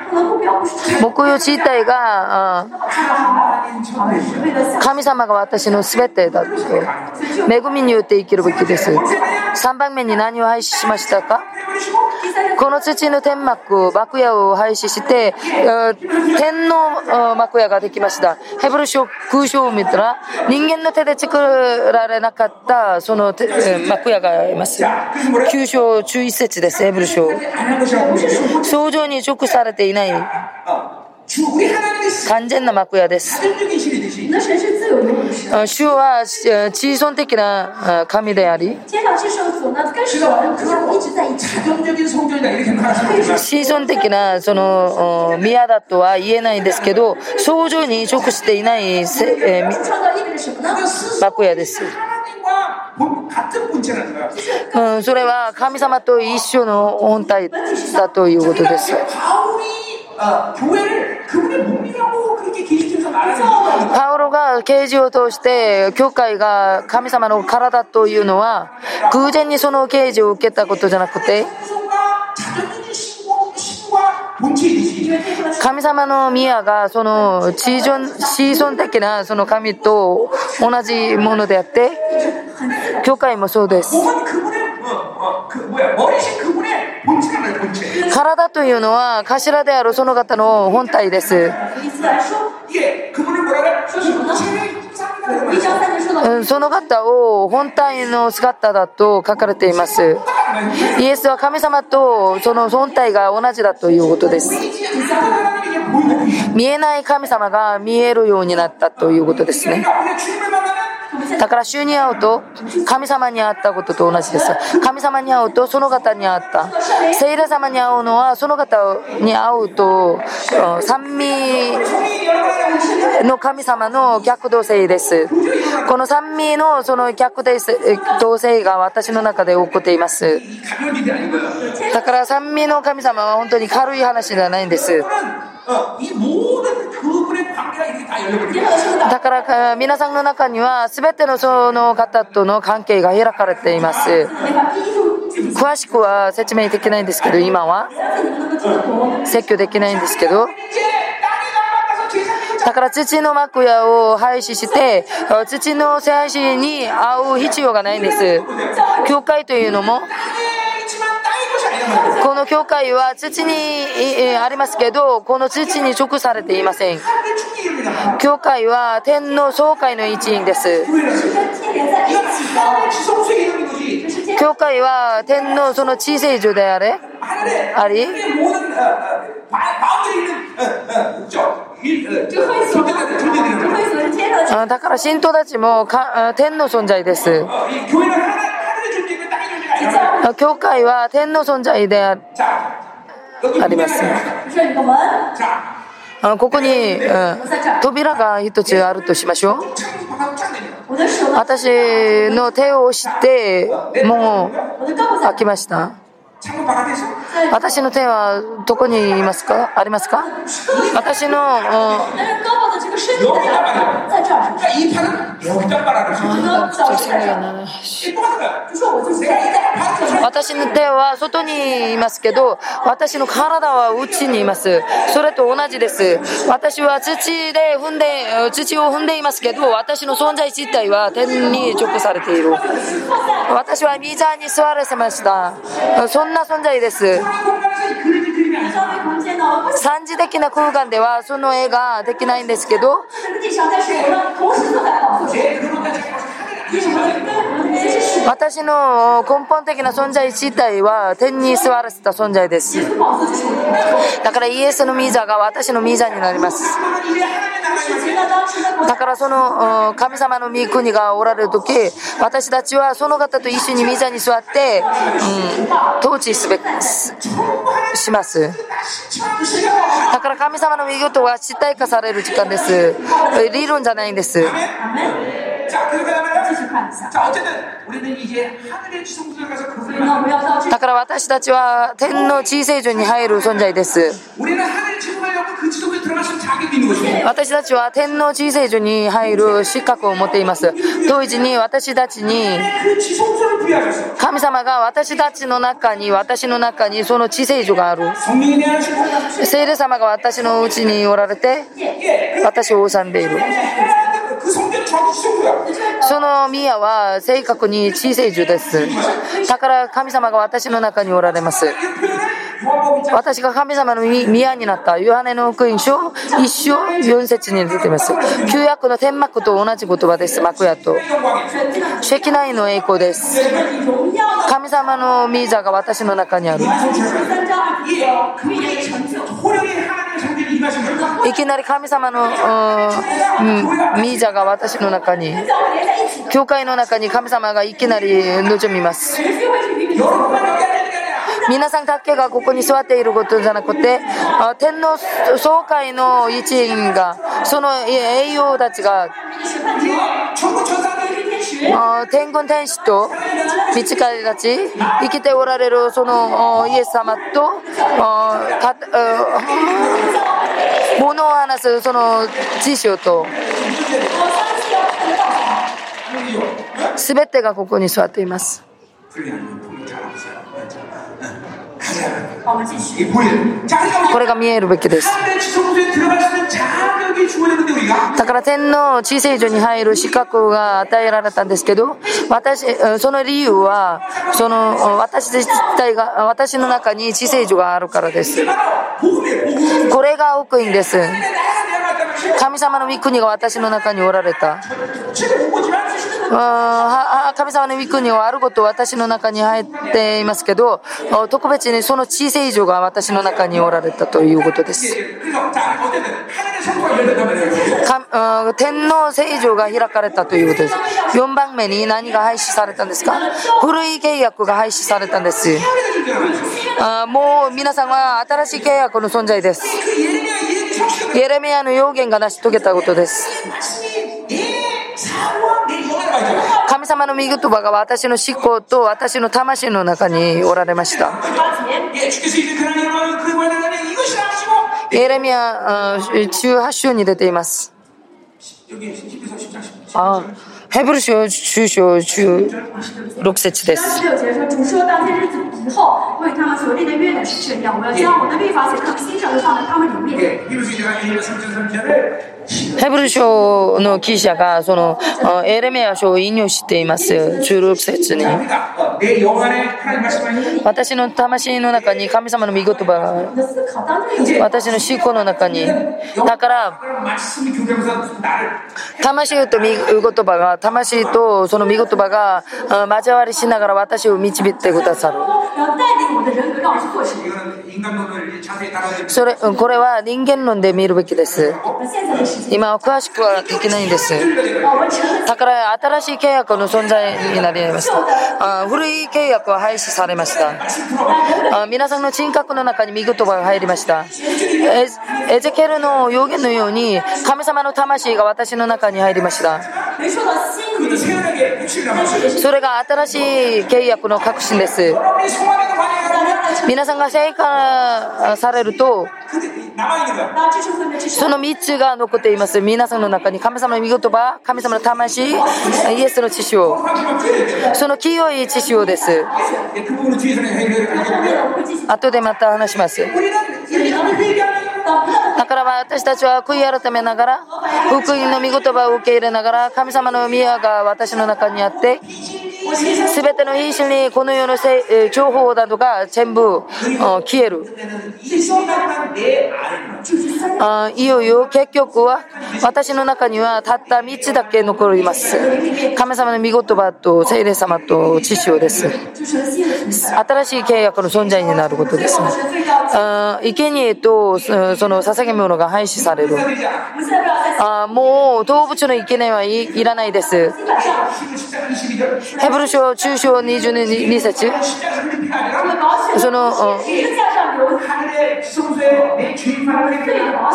木曜自体が神様が私の全てだって恵みによって生きるべきです3番目に何を廃止しましたかこの土の天幕幕屋を廃止して天皇幕屋ができましたヘブル書空章を見たら人間の手で作られなかったその幕屋があります9章11節ですヘブル書にされていないない。完全な幕屋です。主は自尊的な神であり、自 尊的なその宮だとは言えないんですけど、創造に移植していない幕屋です。うん、それは神様と一緒の温体だということです。パウロが啓示を通して教会が神様の体というのは偶然にその啓示を受けたことじゃなくて神様の宮がその子孫ズンシーン的なその神と同じものであって教会もそうです。体というのは頭であるその方の本体です。その方を本体の姿だと書かれています。イエスは神様とその本体が同じだということです。見えない神様が見えるようになったということですね。だから主に会うと神様に会ったことと同じです。神様に会うとその方に会った。聖霊様に会うのはその方に会うと三味の神様の逆同性です。この三味のその逆同性が私の中で起こっています。だから三味の神様は本当に軽い話ではないんです。だから皆さんの中には全ててのその方との関係が開かれています。詳しくは説明できないんですけど、今は説教できないんですけど、だから土の幕屋を廃止して、土の支配に会う必要がないんです。教会というのも、この教会は土にありますけど、この土に直されていません。教会は天皇総会の一員です。教会は天皇その小さい女であれあり？だから信徒たちも天の存在です。教会は天の存在であります。ここに、扉が一つあるとしましょう。私の手を押して、もう開きました。私の手はどこにいますか？ありますか？私の、私の手は外にいますけど、私の体は内にいます。それと同じです。私は土で踏んで、土を踏んでいますけど、私の存在自体は天に直されている。私は水に座らせました。そんな存在です。三次的な空間ではその絵ができないんですけど、私の根本的な存在自体は天に座らせた存在です。だからイエスのミザが私のミザになります。だからその神様の御国がおられる時私たちはその方と一緒にミザに座って、うん、統治すべします。だから神様の御事が実体化される時間です。理論じゃないんです。だから私たちは天の地聖所に入る存在です。私たちは天の地聖所に入る資格を持っています。同時に私たちに神様が私たちの中に私の中にその地聖所がある。聖霊様が私のうちにおられて私を治んでいる。その宮は正確に小さい樹です。だから神様が私の中におられます。私が神様の宮になったヨハネの福音書一章四節に出ています。旧約の天幕と同じ言葉です。幕屋と。シェキナイの栄光です。神様のミーザが私の中にある。いきなり神様の、ミーザが私の中に、教会の中に神様がいきなり望みます。皆さんだけがここに座っていることじゃなくて、天皇総会の一員が、その栄養たちが、天軍天使と道かたち、生きておられるそのイエス様と、物を話すその辞書と、すべてがここに座っています。これが見えるべきです。だから天皇地聖所に入る資格が与えられたんですけど、私、その理由は、その私自体が、私の中に地聖所があるからです。これが奥院です。神様の御国が私の中におられた。神様の御国はあること私の中に入っていますけど、特別にその小さい以上が私の中におられたということです。天皇聖女が開かれたということです。4番目に何が廃止されたんですか？古い契約が廃止されたんですあ。もう皆さんは新しい契約の存在です。エレミアの予言が成し遂げたことです。神様の御言葉が私の思考と私の魂の中におられました。エレミア18章に出ています。あヘブル書中章16節です。ヘブル書の記者がそのエレメア書を引用しています。16節に。私の魂の中に神様の御言葉が私の思考の中に。だから、魂と御言葉が、魂とその御言葉が交わりしながら私を導いてくださる。それこれは人間論で見るべきです。今は詳しくはいけないんです。だから新しい契約の存在になりました。古い契約は廃止されましたあ。皆さんの人格の中に見言葉が入りました。エゼケルの予言のように神様の魂が私の中に入りました。それが新しい契約の確信です。皆さんが生還されると、その3つが残っています。皆さんの中に神様の御言葉、神様の魂、イエスの知識を。その清い知識をです。後でまた話します。だから私たちは悔い改めながら、福音の御言葉を受け入れながら、神様の宮が私の中にあって、すべての品種にこの世の情報などが全部消える。いよいよ結局は私の中にはたった3つだけ残ります。神様の御言葉と聖霊様と知識です。新しい契約の存在になることです。生贄とその捧げ物が廃止される。あもう動物の生贄はいらないです。ヘブル書中章22節その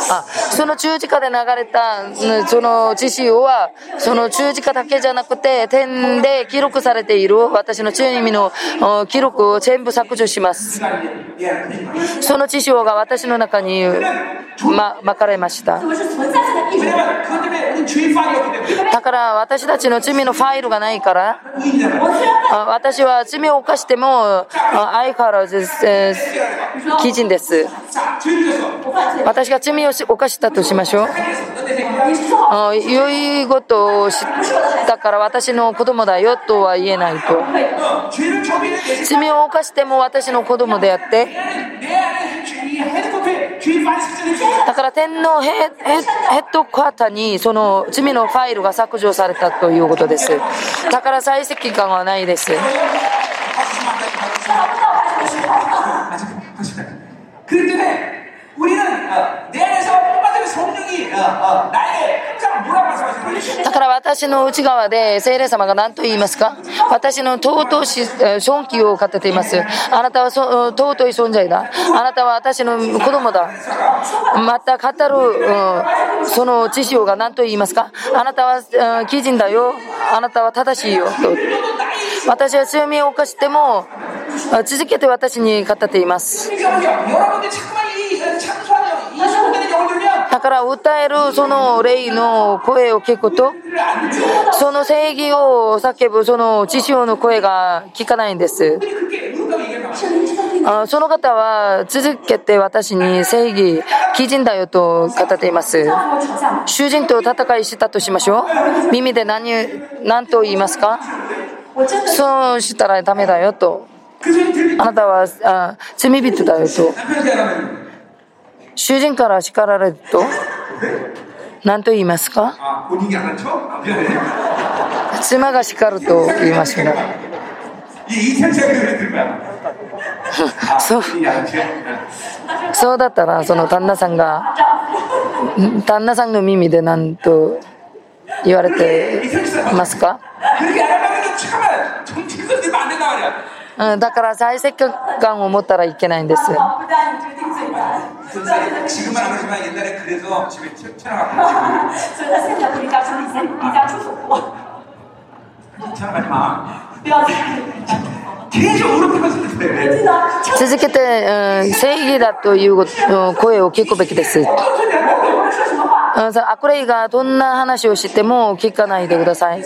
あその十字架で流れたその知識はその十字架だけじゃなくて点で記録されている私の罪の記録を全部削除しますその知識が私の中にままかれましただから私たちの罪のファイルがないから私は罪を犯しても相変わらず基人です。私が罪を犯したとしましょう。良いことをしたから私の子供だよとは言えないと。罪を犯しても私の子供であって、だから天皇ヘッドクワーターにその罪のファイルが削除されたということです。だから在籍感はないです。 그렇기 때문에 우리는 어, 내 안에서 뽑아지는 성령이 어, 어, 나에게 게 だから私の内側で聖霊様が何と言いますか？私の尊し尊敬を語っています。あなたは尊い存在だ。あなたは私の子供だ。また語る、うん、その知性が何と言いますか？あなたは、う、基人だよ。あなたは正しいよ。と私は罪を犯しても続けて私に語っています。だから歌えるその霊の声を聞くと、その正義を叫ぶその知識の声が聞かないんです。あその方は続けて私に正義、基人だよと語っています。主人と戦いしたとしましょう。耳で何、何と言いますか？そうしたらダメだよと。あなたはあ罪人だよと。主人から叱られると、何と言いますか？妻が叱ると言いますね。そう。そうだったら、その旦那さんが、旦那さんの耳で何と言われてますか？うん、だから再生感を持ったらいけないんです。続けて、うん、正義だという声を聞くべきです。うんさ悪霊がどんな話をしても聞かないでください。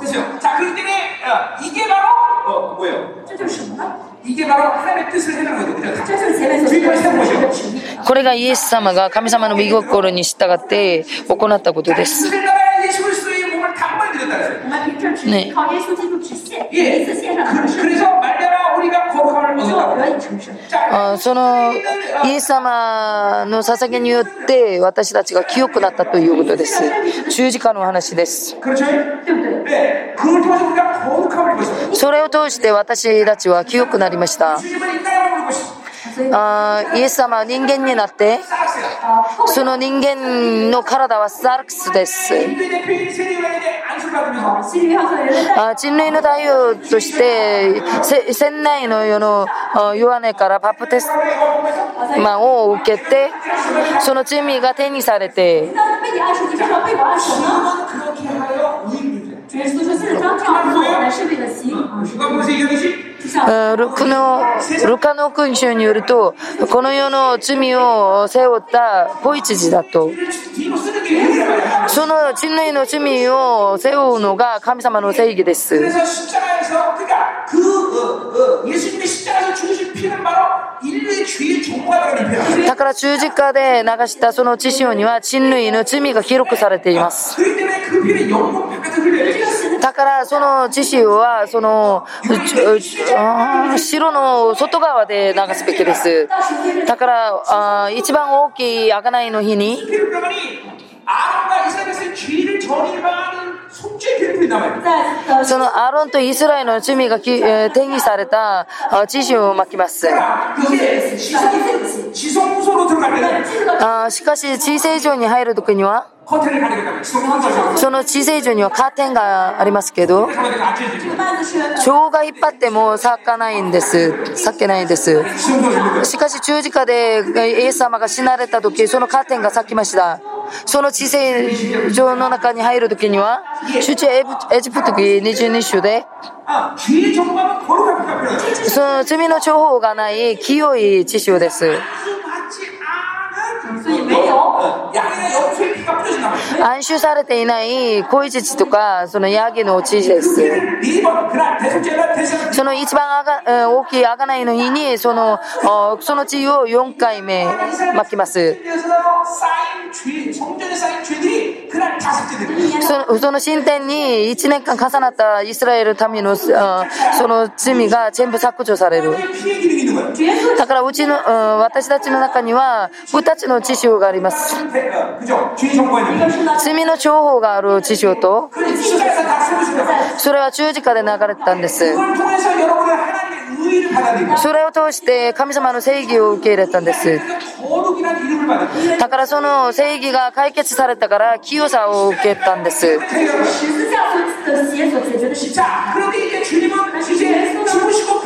됐어요? 됐어요. 자, 그렇기 때문에 어, 이게 바로 어, 뭐예요? 这就是什么呢？ 이게 바로 하나님의 뜻을 해나는 거거든요. 这就是前面所说的神的旨意。これがイエス様が神様の御心に従って行ったことです。 이스라엘 나라에 예수 그리스도의 몸을 단번에 드렸다 그랬어요. 我们凭这旨 네 意，靠耶稣基督只献， 예. 一次献上他的 그, 生命， 그래서 말미암 あそのイエス様の捧げによって私たちが清くなったということです。十字架の話です。それを通して私たちは清くなりました。あイエス様は人間になってその人間の体はサルクスです。あ人類の太陽として船内の世の弱音からパプテスマを受けてその罪が手にされてルクのルカの君主によるとこの世の罪を背負ったポイチ事だと。その人類の罪を背負うのが神様の正義です。だから十字架で流したその血潮には人類の罪が記録されています。だからその知識はその城の外側で流すべきですだからあ一番大きい贖いの日にそのアロンとイスラエルの罪が定義された知識を巻きます。しかし、地政上に入る時には、その地聖所にはカーテンがありますけど、蝶が引っ張っても咲かないんです。咲けないんです。しかし十字架でイエス様が死なれた時、そのカーテンが咲きました。その地聖所の中に入る時には、主治エジプト記22章で、その罪の情報がない清い地州です。安守されていない恋父とかそのヤギの地ちです。その一番大きいあがないの日にそのその地を4回目巻きます。その神殿に1年間重なったイスラエル民のその罪が全部削除される。だからうちの私たちの中には、僕たちのの知があります。罪の情報がある知識と、それは十字架で流れてたんです。それを通して神様の正義を受け入れたんです。だからその正義が解決されたから清さを受けたんです。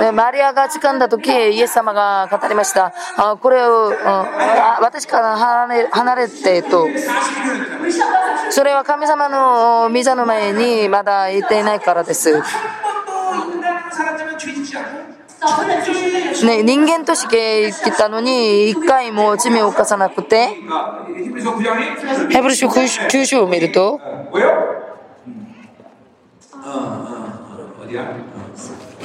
でマリアが掴んだ時イエス様が語りました。あこれを、うん、私から離れ離れてと。それは神様の御座の前にまだいていないからです。ね、人間として生きたのに一回も罪を犯さなくて。ヘブル書9章を見ると。 어, 어디야?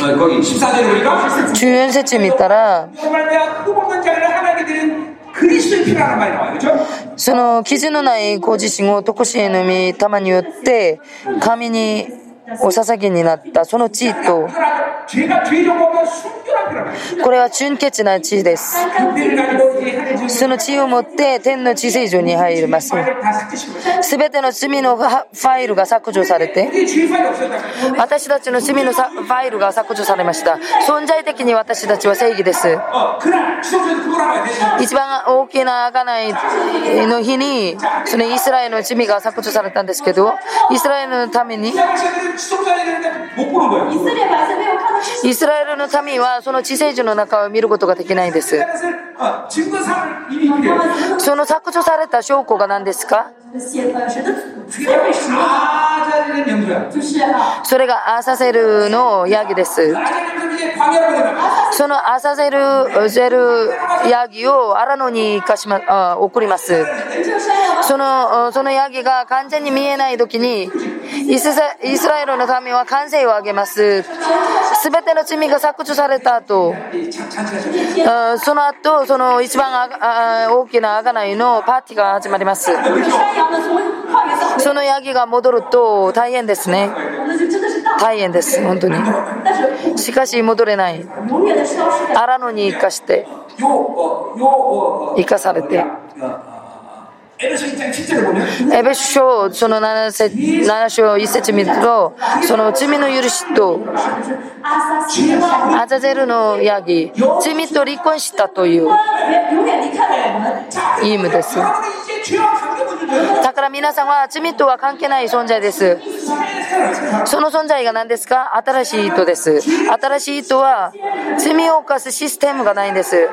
어, 거기 14절에 보니까 14節見たら、 정말 내가 흑없는 자를 하나님께 드린 그리스도의 피라는 말이 나와요. 그죠? その傷のないご自身を常しえの御霊によって神にお捧げになったその地と これは純潔な地です。その地を持って天の地聖所に入ります。全ての罪のファイルが削除されて、私たちの罪のファイルが削除されました。存在的に私たちは正義です。一番大きな贖いの日に、そのイスラエルの罪が削除されたんですけど、イスラエルのために、イスラエルの民はその地聖所の中を見ることができないんです。その削除された証拠が何ですか？それがアサセルのヤギです。そのアサセルゼルヤギをアラノにかしま送ります。そのそのヤギが完全に見えない時にイスラエルの民は歓声を上げます。すべての罪が削除された後、その後、その一番大きな贖いのパーティーが始まります。そのヤギが戻ると大変ですね。大変です、本当に。しかし戻れない。荒野に生かして、生かされて。エベス書その 7, 7章1節見るとその罪の許しとアザゼルのヤギ罪と離婚したという意味です。だから皆さんは罪とは関係ない存在です。その存在が何ですか？新しい糸です。新しい糸は罪を犯すシステムがないんです。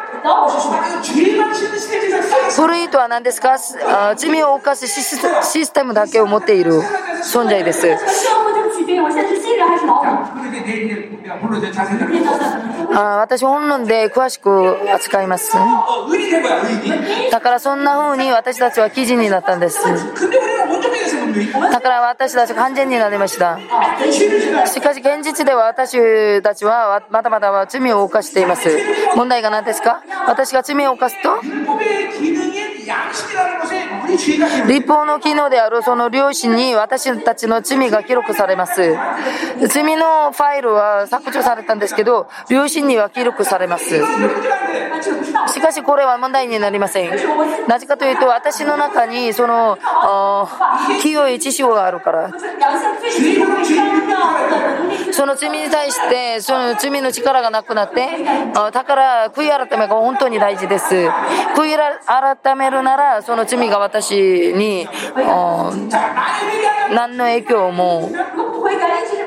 古い糸は何ですか？罪を犯すシステムだけを持っている存在です。あ私本論で詳しく扱います。だからそんな風に私たちは記事になったんです。だから私たち完全になりました。しかし現実では私たちはまだまだ罪を犯しています。問題が何ですか？私が罪を犯すと？立法の機能であるその両親に私たちの罪が記録されます。罪のファイルは削除されたんですけど、両親には記録されます。しかしこれは問題になりません。なぜかというと、私の中にその、清い知識があるから。その罪に対して、その罪の力がなくなって、だから悔い改めが本当に大事です。悔い改めるなら、その罪が私に、何の影響も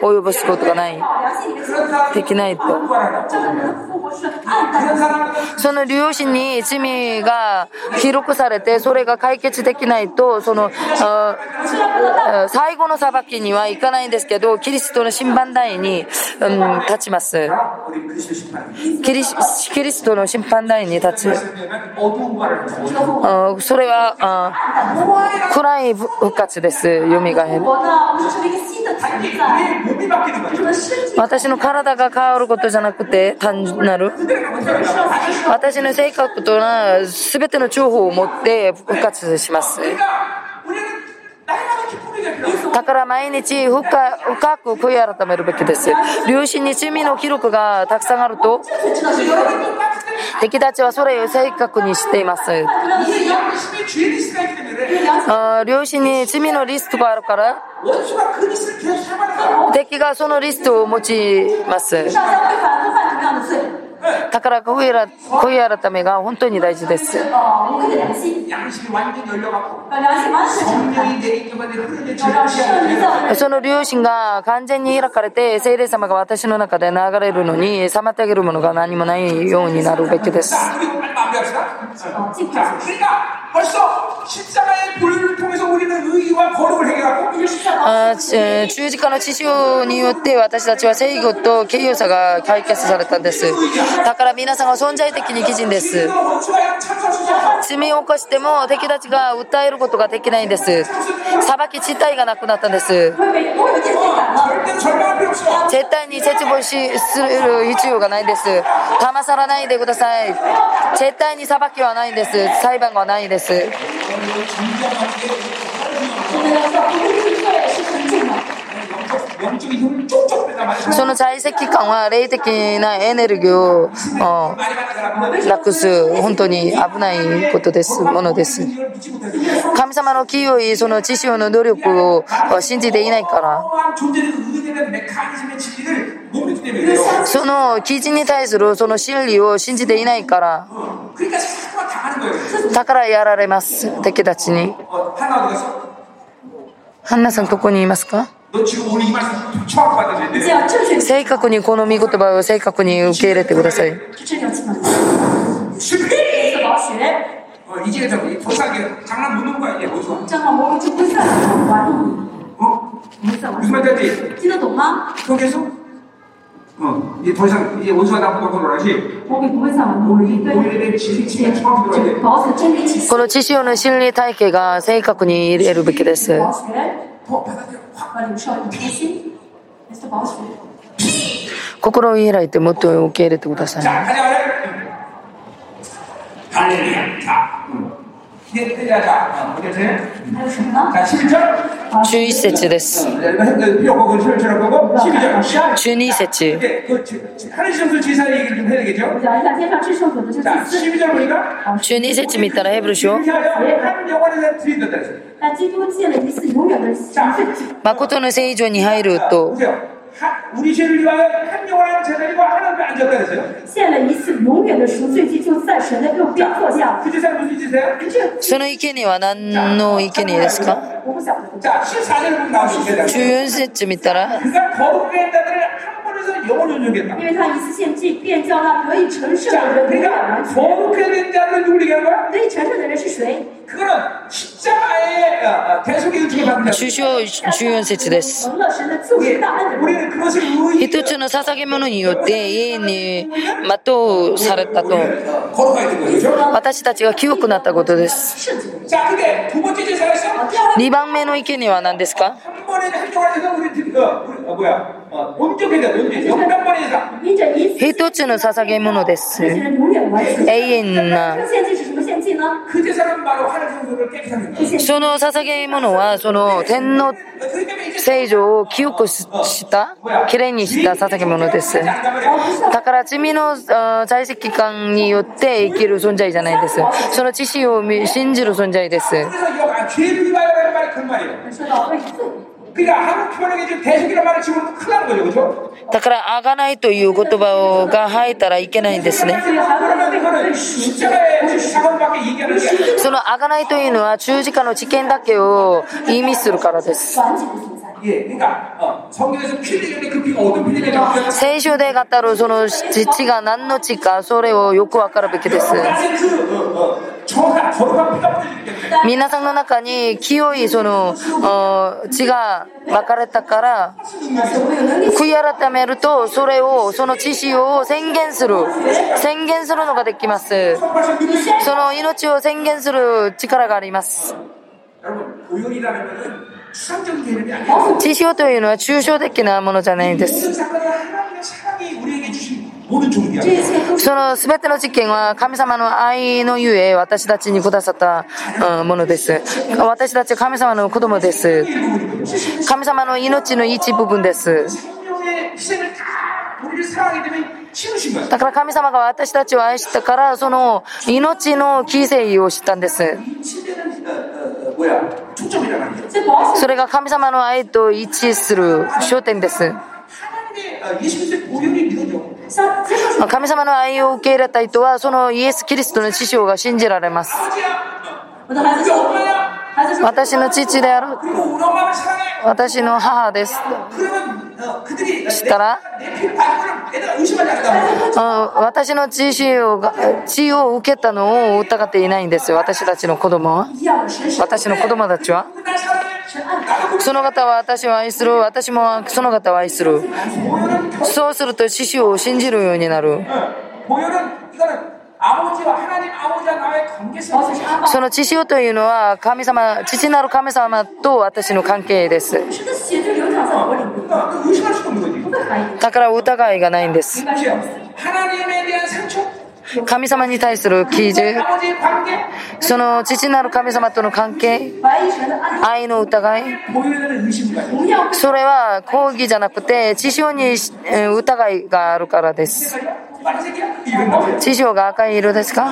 及ぼすことがない。できないと。その両親に罪が記録されて、それが解決できないと、その、最後の裁きにはいかないんですけど、キリストの審判台に、うん、立ちます。キリキリストの審判台に立つ。それは、暗い復活です、蘇る。私の体が変わることじゃなくて単なる？私の性格とは全ての情報を持って復活します。だから毎日深深く悔い改めるべきです。両親に罪の記録がたくさんあると、敵たちはそれを正確にしています。両親に罪のリストがあるから、敵がそのリストを持ちます。だから悔い改めが本当に大事です。その両親が完全に開かれて、聖霊様が私の中で流れるのに、妨げるものが何もないようになるべきです。十字架の知潮によって私たちは正義と敬与さが解決されたんです。だから皆さんは存在的に基人です。罪を犯しても敵たちが訴えることができないんです。裁き自体がなくなったんです。絶対に絶望しする必要がないんです。騙さらないでください。絶対に裁きはないんです。裁判はないんです。その在籍感は霊的なエネルギーをなくす本当に危ないことです、ものです。神様の清いその知識の努力を信じていないから。その記事に対するその真理を信じていないから。だからやられます、敵たちに。ハンナさん、どこにいますか？正確にこの御言葉を正確に受け入れてください。この知識の心理体系が正確に入れるべきです。心を開いてもっと受け入れてください。11節です。12節。12節見たらヘブル書誠の聖女に入ると、우리죄를위하여한영원한제사장과하나님앞에앉았다 그랬어요献了一次永远的赎罪祭，就在神的右边坐下。그제사무슨짓이세요その生贄は何の生贄ですか자14절보면나오죠14節見たら그가거룩의자들을한번에서영원히因为他一次献祭，便叫那得以成圣的人永远完全。거룩의자들은누구얘기하는거야得以成圣的人是谁？ 重要14節です。一つの捧げ物によって家ににとうされたと、私たちが清くなったことです。2番目の意見には何ですか一つの捧げ物です。永遠な。その捧げ物は、その天の聖女を清くした、きれいにした捧げ物です。だから罪の在籍感によって生きる存在じゃないです。その知識を信じる存在です。だから、あがないという言葉が入ったらいけないんですね。そのあがないというのは十字架の知見だけを意味するからです。聖書で語るその血が何の血か、それをよくわかるべきです。皆さんの中に清いその血がまかれたから、悔い改めると、それを、その知識を宣言する。宣言するのができます。その命を宣言する力があります。知識というのは抽象的なものじゃないんです。その全ての実験は神様の愛のゆえ私たちにくださったものです。私たちは神様の子供です。神様の命の一部分です。だから神様が私たちを愛したから、その命の犠牲をしたんです。それが神様の愛と一致する焦点です。神様の愛を受け入れた人は、そのイエス・キリストの師匠が信じられます。私の父である。私の母です。したら、私の知識を血を受けたのを疑っていないんですよ。私たちの子供は。私の子供たちは。その方は私を愛する。私もその方を愛する。そうすると師匠を信じるようになる。その父親というのは神様、父なる神様と私の関係です。だから疑いがないんです。神様に対する記事、その父なる神様との関係、愛の疑い、それは抗議じゃなくて、知性に疑いがあるからです。知性が赤い色ですか？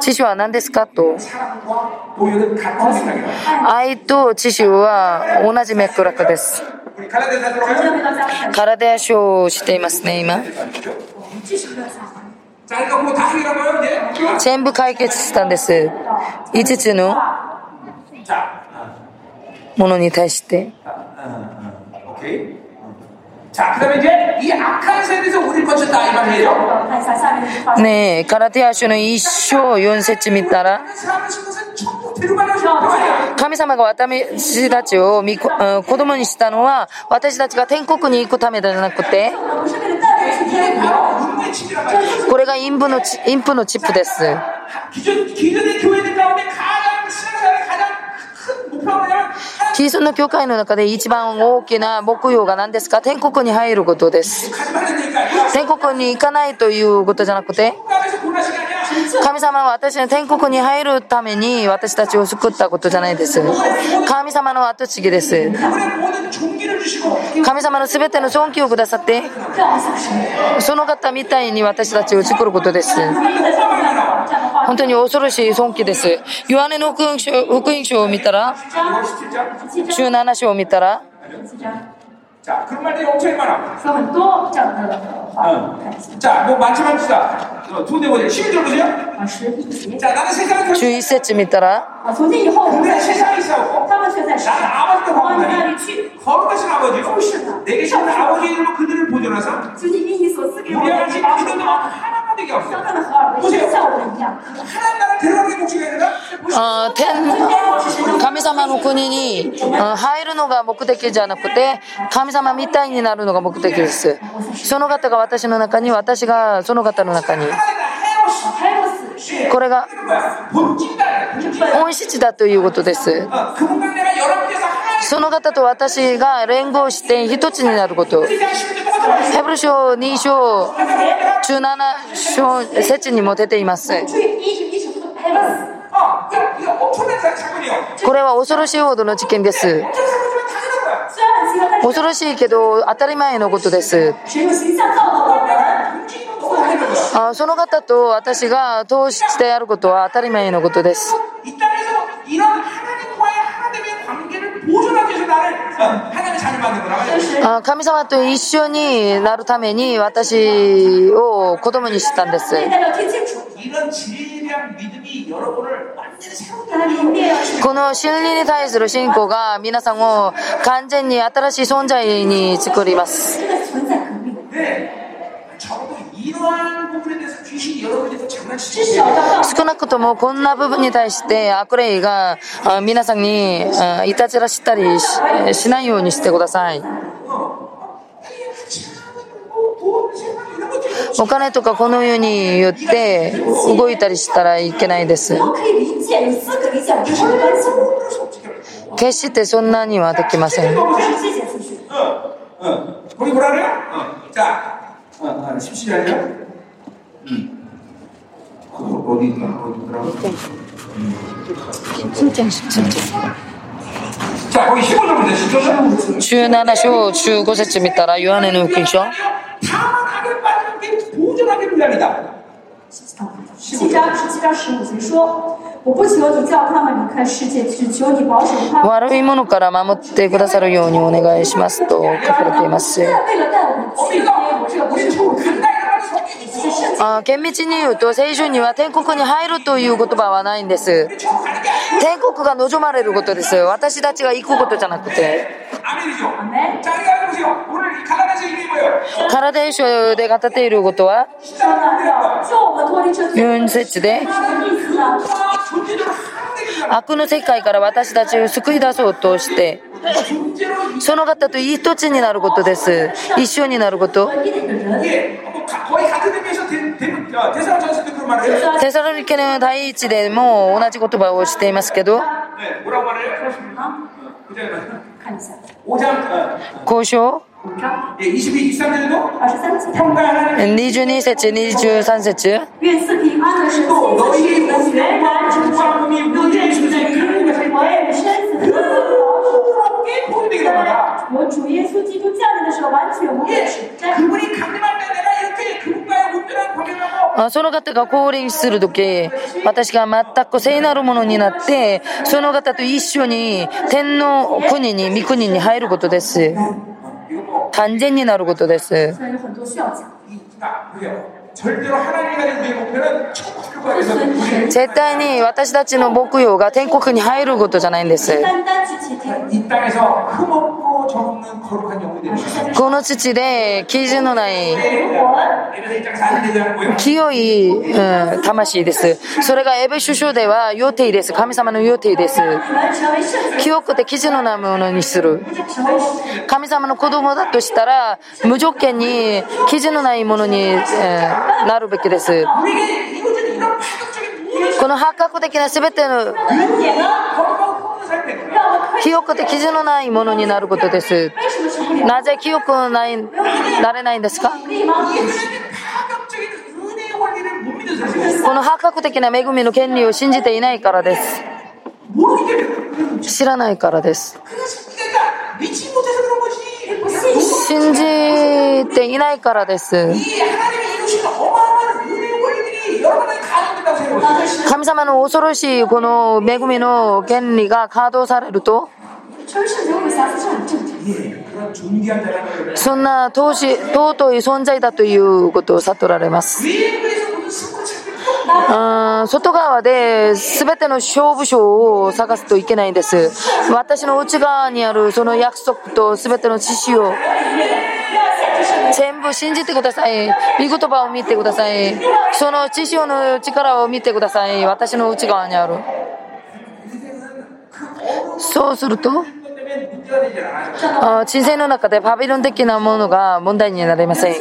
知性は何ですか？と。愛と知性は同じ脈絡です。体書をしていますね、今。全部解決したんです。5つのものに対して。ねえ、カラティア書の一章4節見たら、神様が私たちを子供にしたのは、私たちが天国に行くためではなくて、これがインプのインプのチップです。キリストの教会の中で一番大きな目標が何ですか？天国に入ることです。天国に行かないということじゃなくて、神様は私の天国に入るために私たちを救ったことじゃないです。神様の後継ぎです。神様の全ての尊敬をくださって、その方みたいに私たちを作ることです。本当に恐ろしい尊敬です。ヨハネの福音書福音書を見たら、17章を見たら、자, 그런 말들이 엄청 많아. 很多这样的 자, 뭐 많지만 봅시다. 두대 보세요. 11절 보세요. 자, 나는 세상을 11節見たら、 근데 세상에 있어고 나는 아버지께 거룩하니 거룩하신 아버지요. 내게 주신 아버지의 이름으로 그들을 보존하사 우리같이 그들도 하나만 되게 없어. 보세요. 하나님 나라 데려가는 게 목적이 아니라 あ天神様の国に入るのが目的じゃなくて神様みたいになるのが目的ですその方が私の中に私がその方の中にこれが本質だということです その方と私が連合して一つになることヘブル書2章17章節にも出ていますこれは恐ろしいほどの事件です。恐ろしいけど当たり前のことです。あその方と私が投資してやることは当たり前のことです。神様と一緒になるために私を子供にしたんです。この真理に対する信仰が皆さんを完全に新しい存在に作ります。少なくともこんな部分に対して悪霊が皆さんにいたずらしたりしないようにしてください。お金とかこのように言って動いたりしたらいけないです。決してそんなにはできません。17章15節見たらヨハネの福音書悪いものから守ってくださるようにお願いしますと書かれています。あ厳密に言うと聖書には天国に入るという言葉はないんです。天国が望まれることです。私たちが行くことじゃなくて。体書で語っていることは？4節で？悪の世界から私たちを救い出そうとしてその方と一つになることです。一緒になること。テサロニケの第一でも同じ言葉をしていますけど交渉 예, 22節、23節。我，その方が降臨する時私が全く聖なるものになってその方と一緒に天皇国に御国に入ることです。 이거 뭐 完全になることです。虽然有很多需要讲， 이, 아, 그래요. 절대로 하나님이 가진 우리의 목표는 천국을 위해서 우리 絶対に私たちの目標が天国に入ることじゃないんです。 この土で基準のない清い、うん、魂です。それがエベ首相では予定です。神様の予定です。清くて基準のないものにする。神様の子供だとしたら無条件に基準のないものに、え、なるべきです。この発覚的な全ての記憶って基準のないものになることです。なぜ記憶ない、なれないんですか？この破格的な恵みの権利を信じていないからです。知らないからです。信じていないからです。神様の恐ろしいこの恵みの権利が稼働されるとそんな尊い存在だということを悟られます。うん外側で全ての勝負賞を探すといけないんです。私の内側にあるその約束と全ての知識を。全部信じてください。御言葉を見てください。その知性の力を見てください。私の内側にある。そうすると、人生の中でパビロン的なものが問題になりません。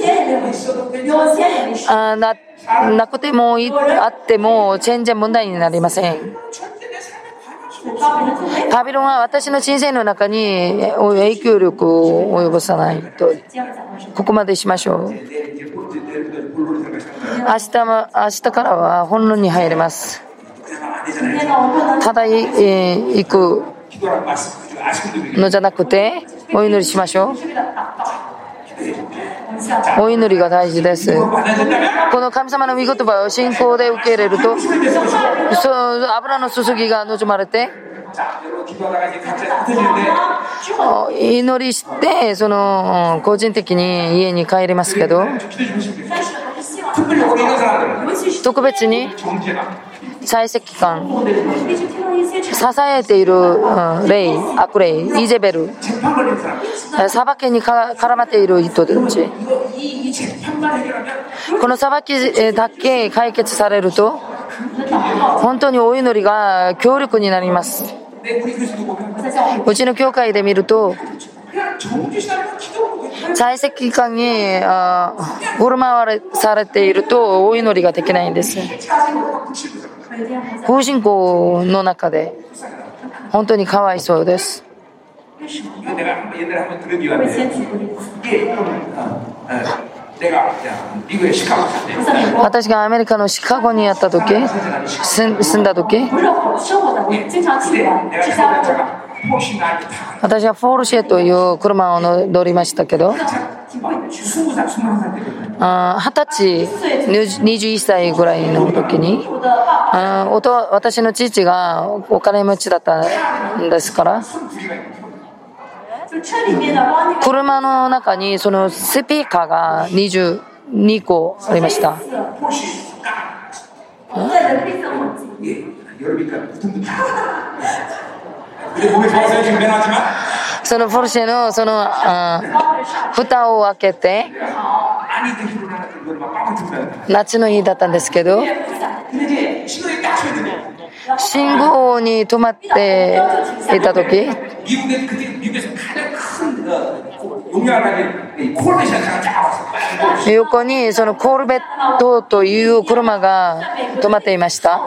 あなくてもあっても全然問題になりません。パビロンは私の人生の中に影響力を及ぼさないと。ここまでしましょう。明日も、明日からは本論に入れます。ただ、え、行くのじゃなくて、お祈りしましょう。お祈りが大事です。この神様の御言葉を信仰で受け入れると、そ油の注ぎが望まれて、祈りして、その、個人的に家に帰りますけど、特別に、在石感、支えている、うん、霊、悪霊、イゼベル、裁きに絡まっている人たち。この裁きだけ解決されると、本当にお祈りが強力になります。うちの教会で見ると、在籍期間に振る舞わされているとお祈りができないんです。法人口の中で本当にかわいそうです。私がアメリカのシカゴにやった時住んだ時私はフォールシェという車を乗りましたけど二十歳、21歳ぐらいの時に、あ私の父がお金持ちだったんですから、車の中にそのスピーカーが22個ありました。そのポルシェのそのあ蓋を開けて、夏の日だったんですけど信号に止まっていた時横にそのコルベットという車が止まっていました。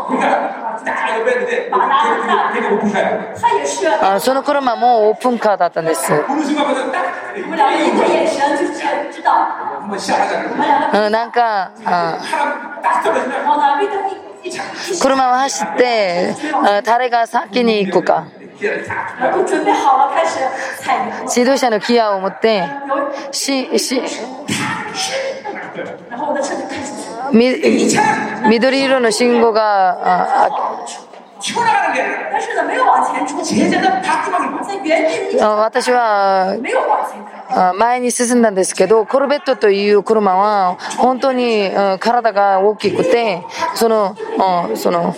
あその車もオープンカーだったんです。なんか車を走って誰が先に行くか。指導者のギアを持ってしし緑色の信号が私は前に進んだんですけど、コルベットという車は本当に体が大きくて、その、その、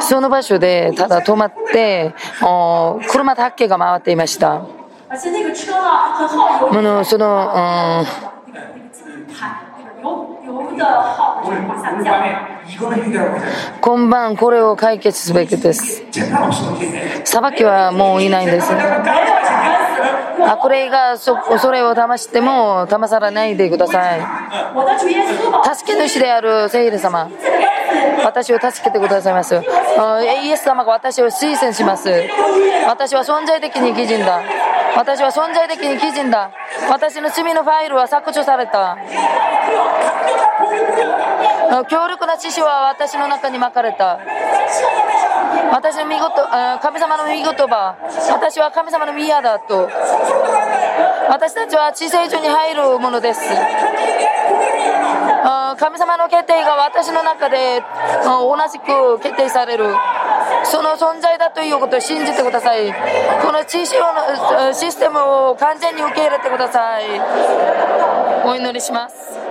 その場所でただ止まって車だけが回っていましたのその、今晩これを解決すべきです裁きはもういないんです悪霊がそ恐れを騙しても騙されないでください助け主であるセイル様私を助けてくださいます。イエス様が私を推薦します。私は存在的に義人だ。私は存在的に義人だ。私の罪のファイルは削除された。強力な知識は私の中に巻かれた。私の見事神様の見言葉私は神様の宮だと。私たちは知性所に入るものです。神様の決定が私の中で同じく決定されるその存在だということを信じてくださいこの知識のシステムを完全に受け入れてくださいお祈りします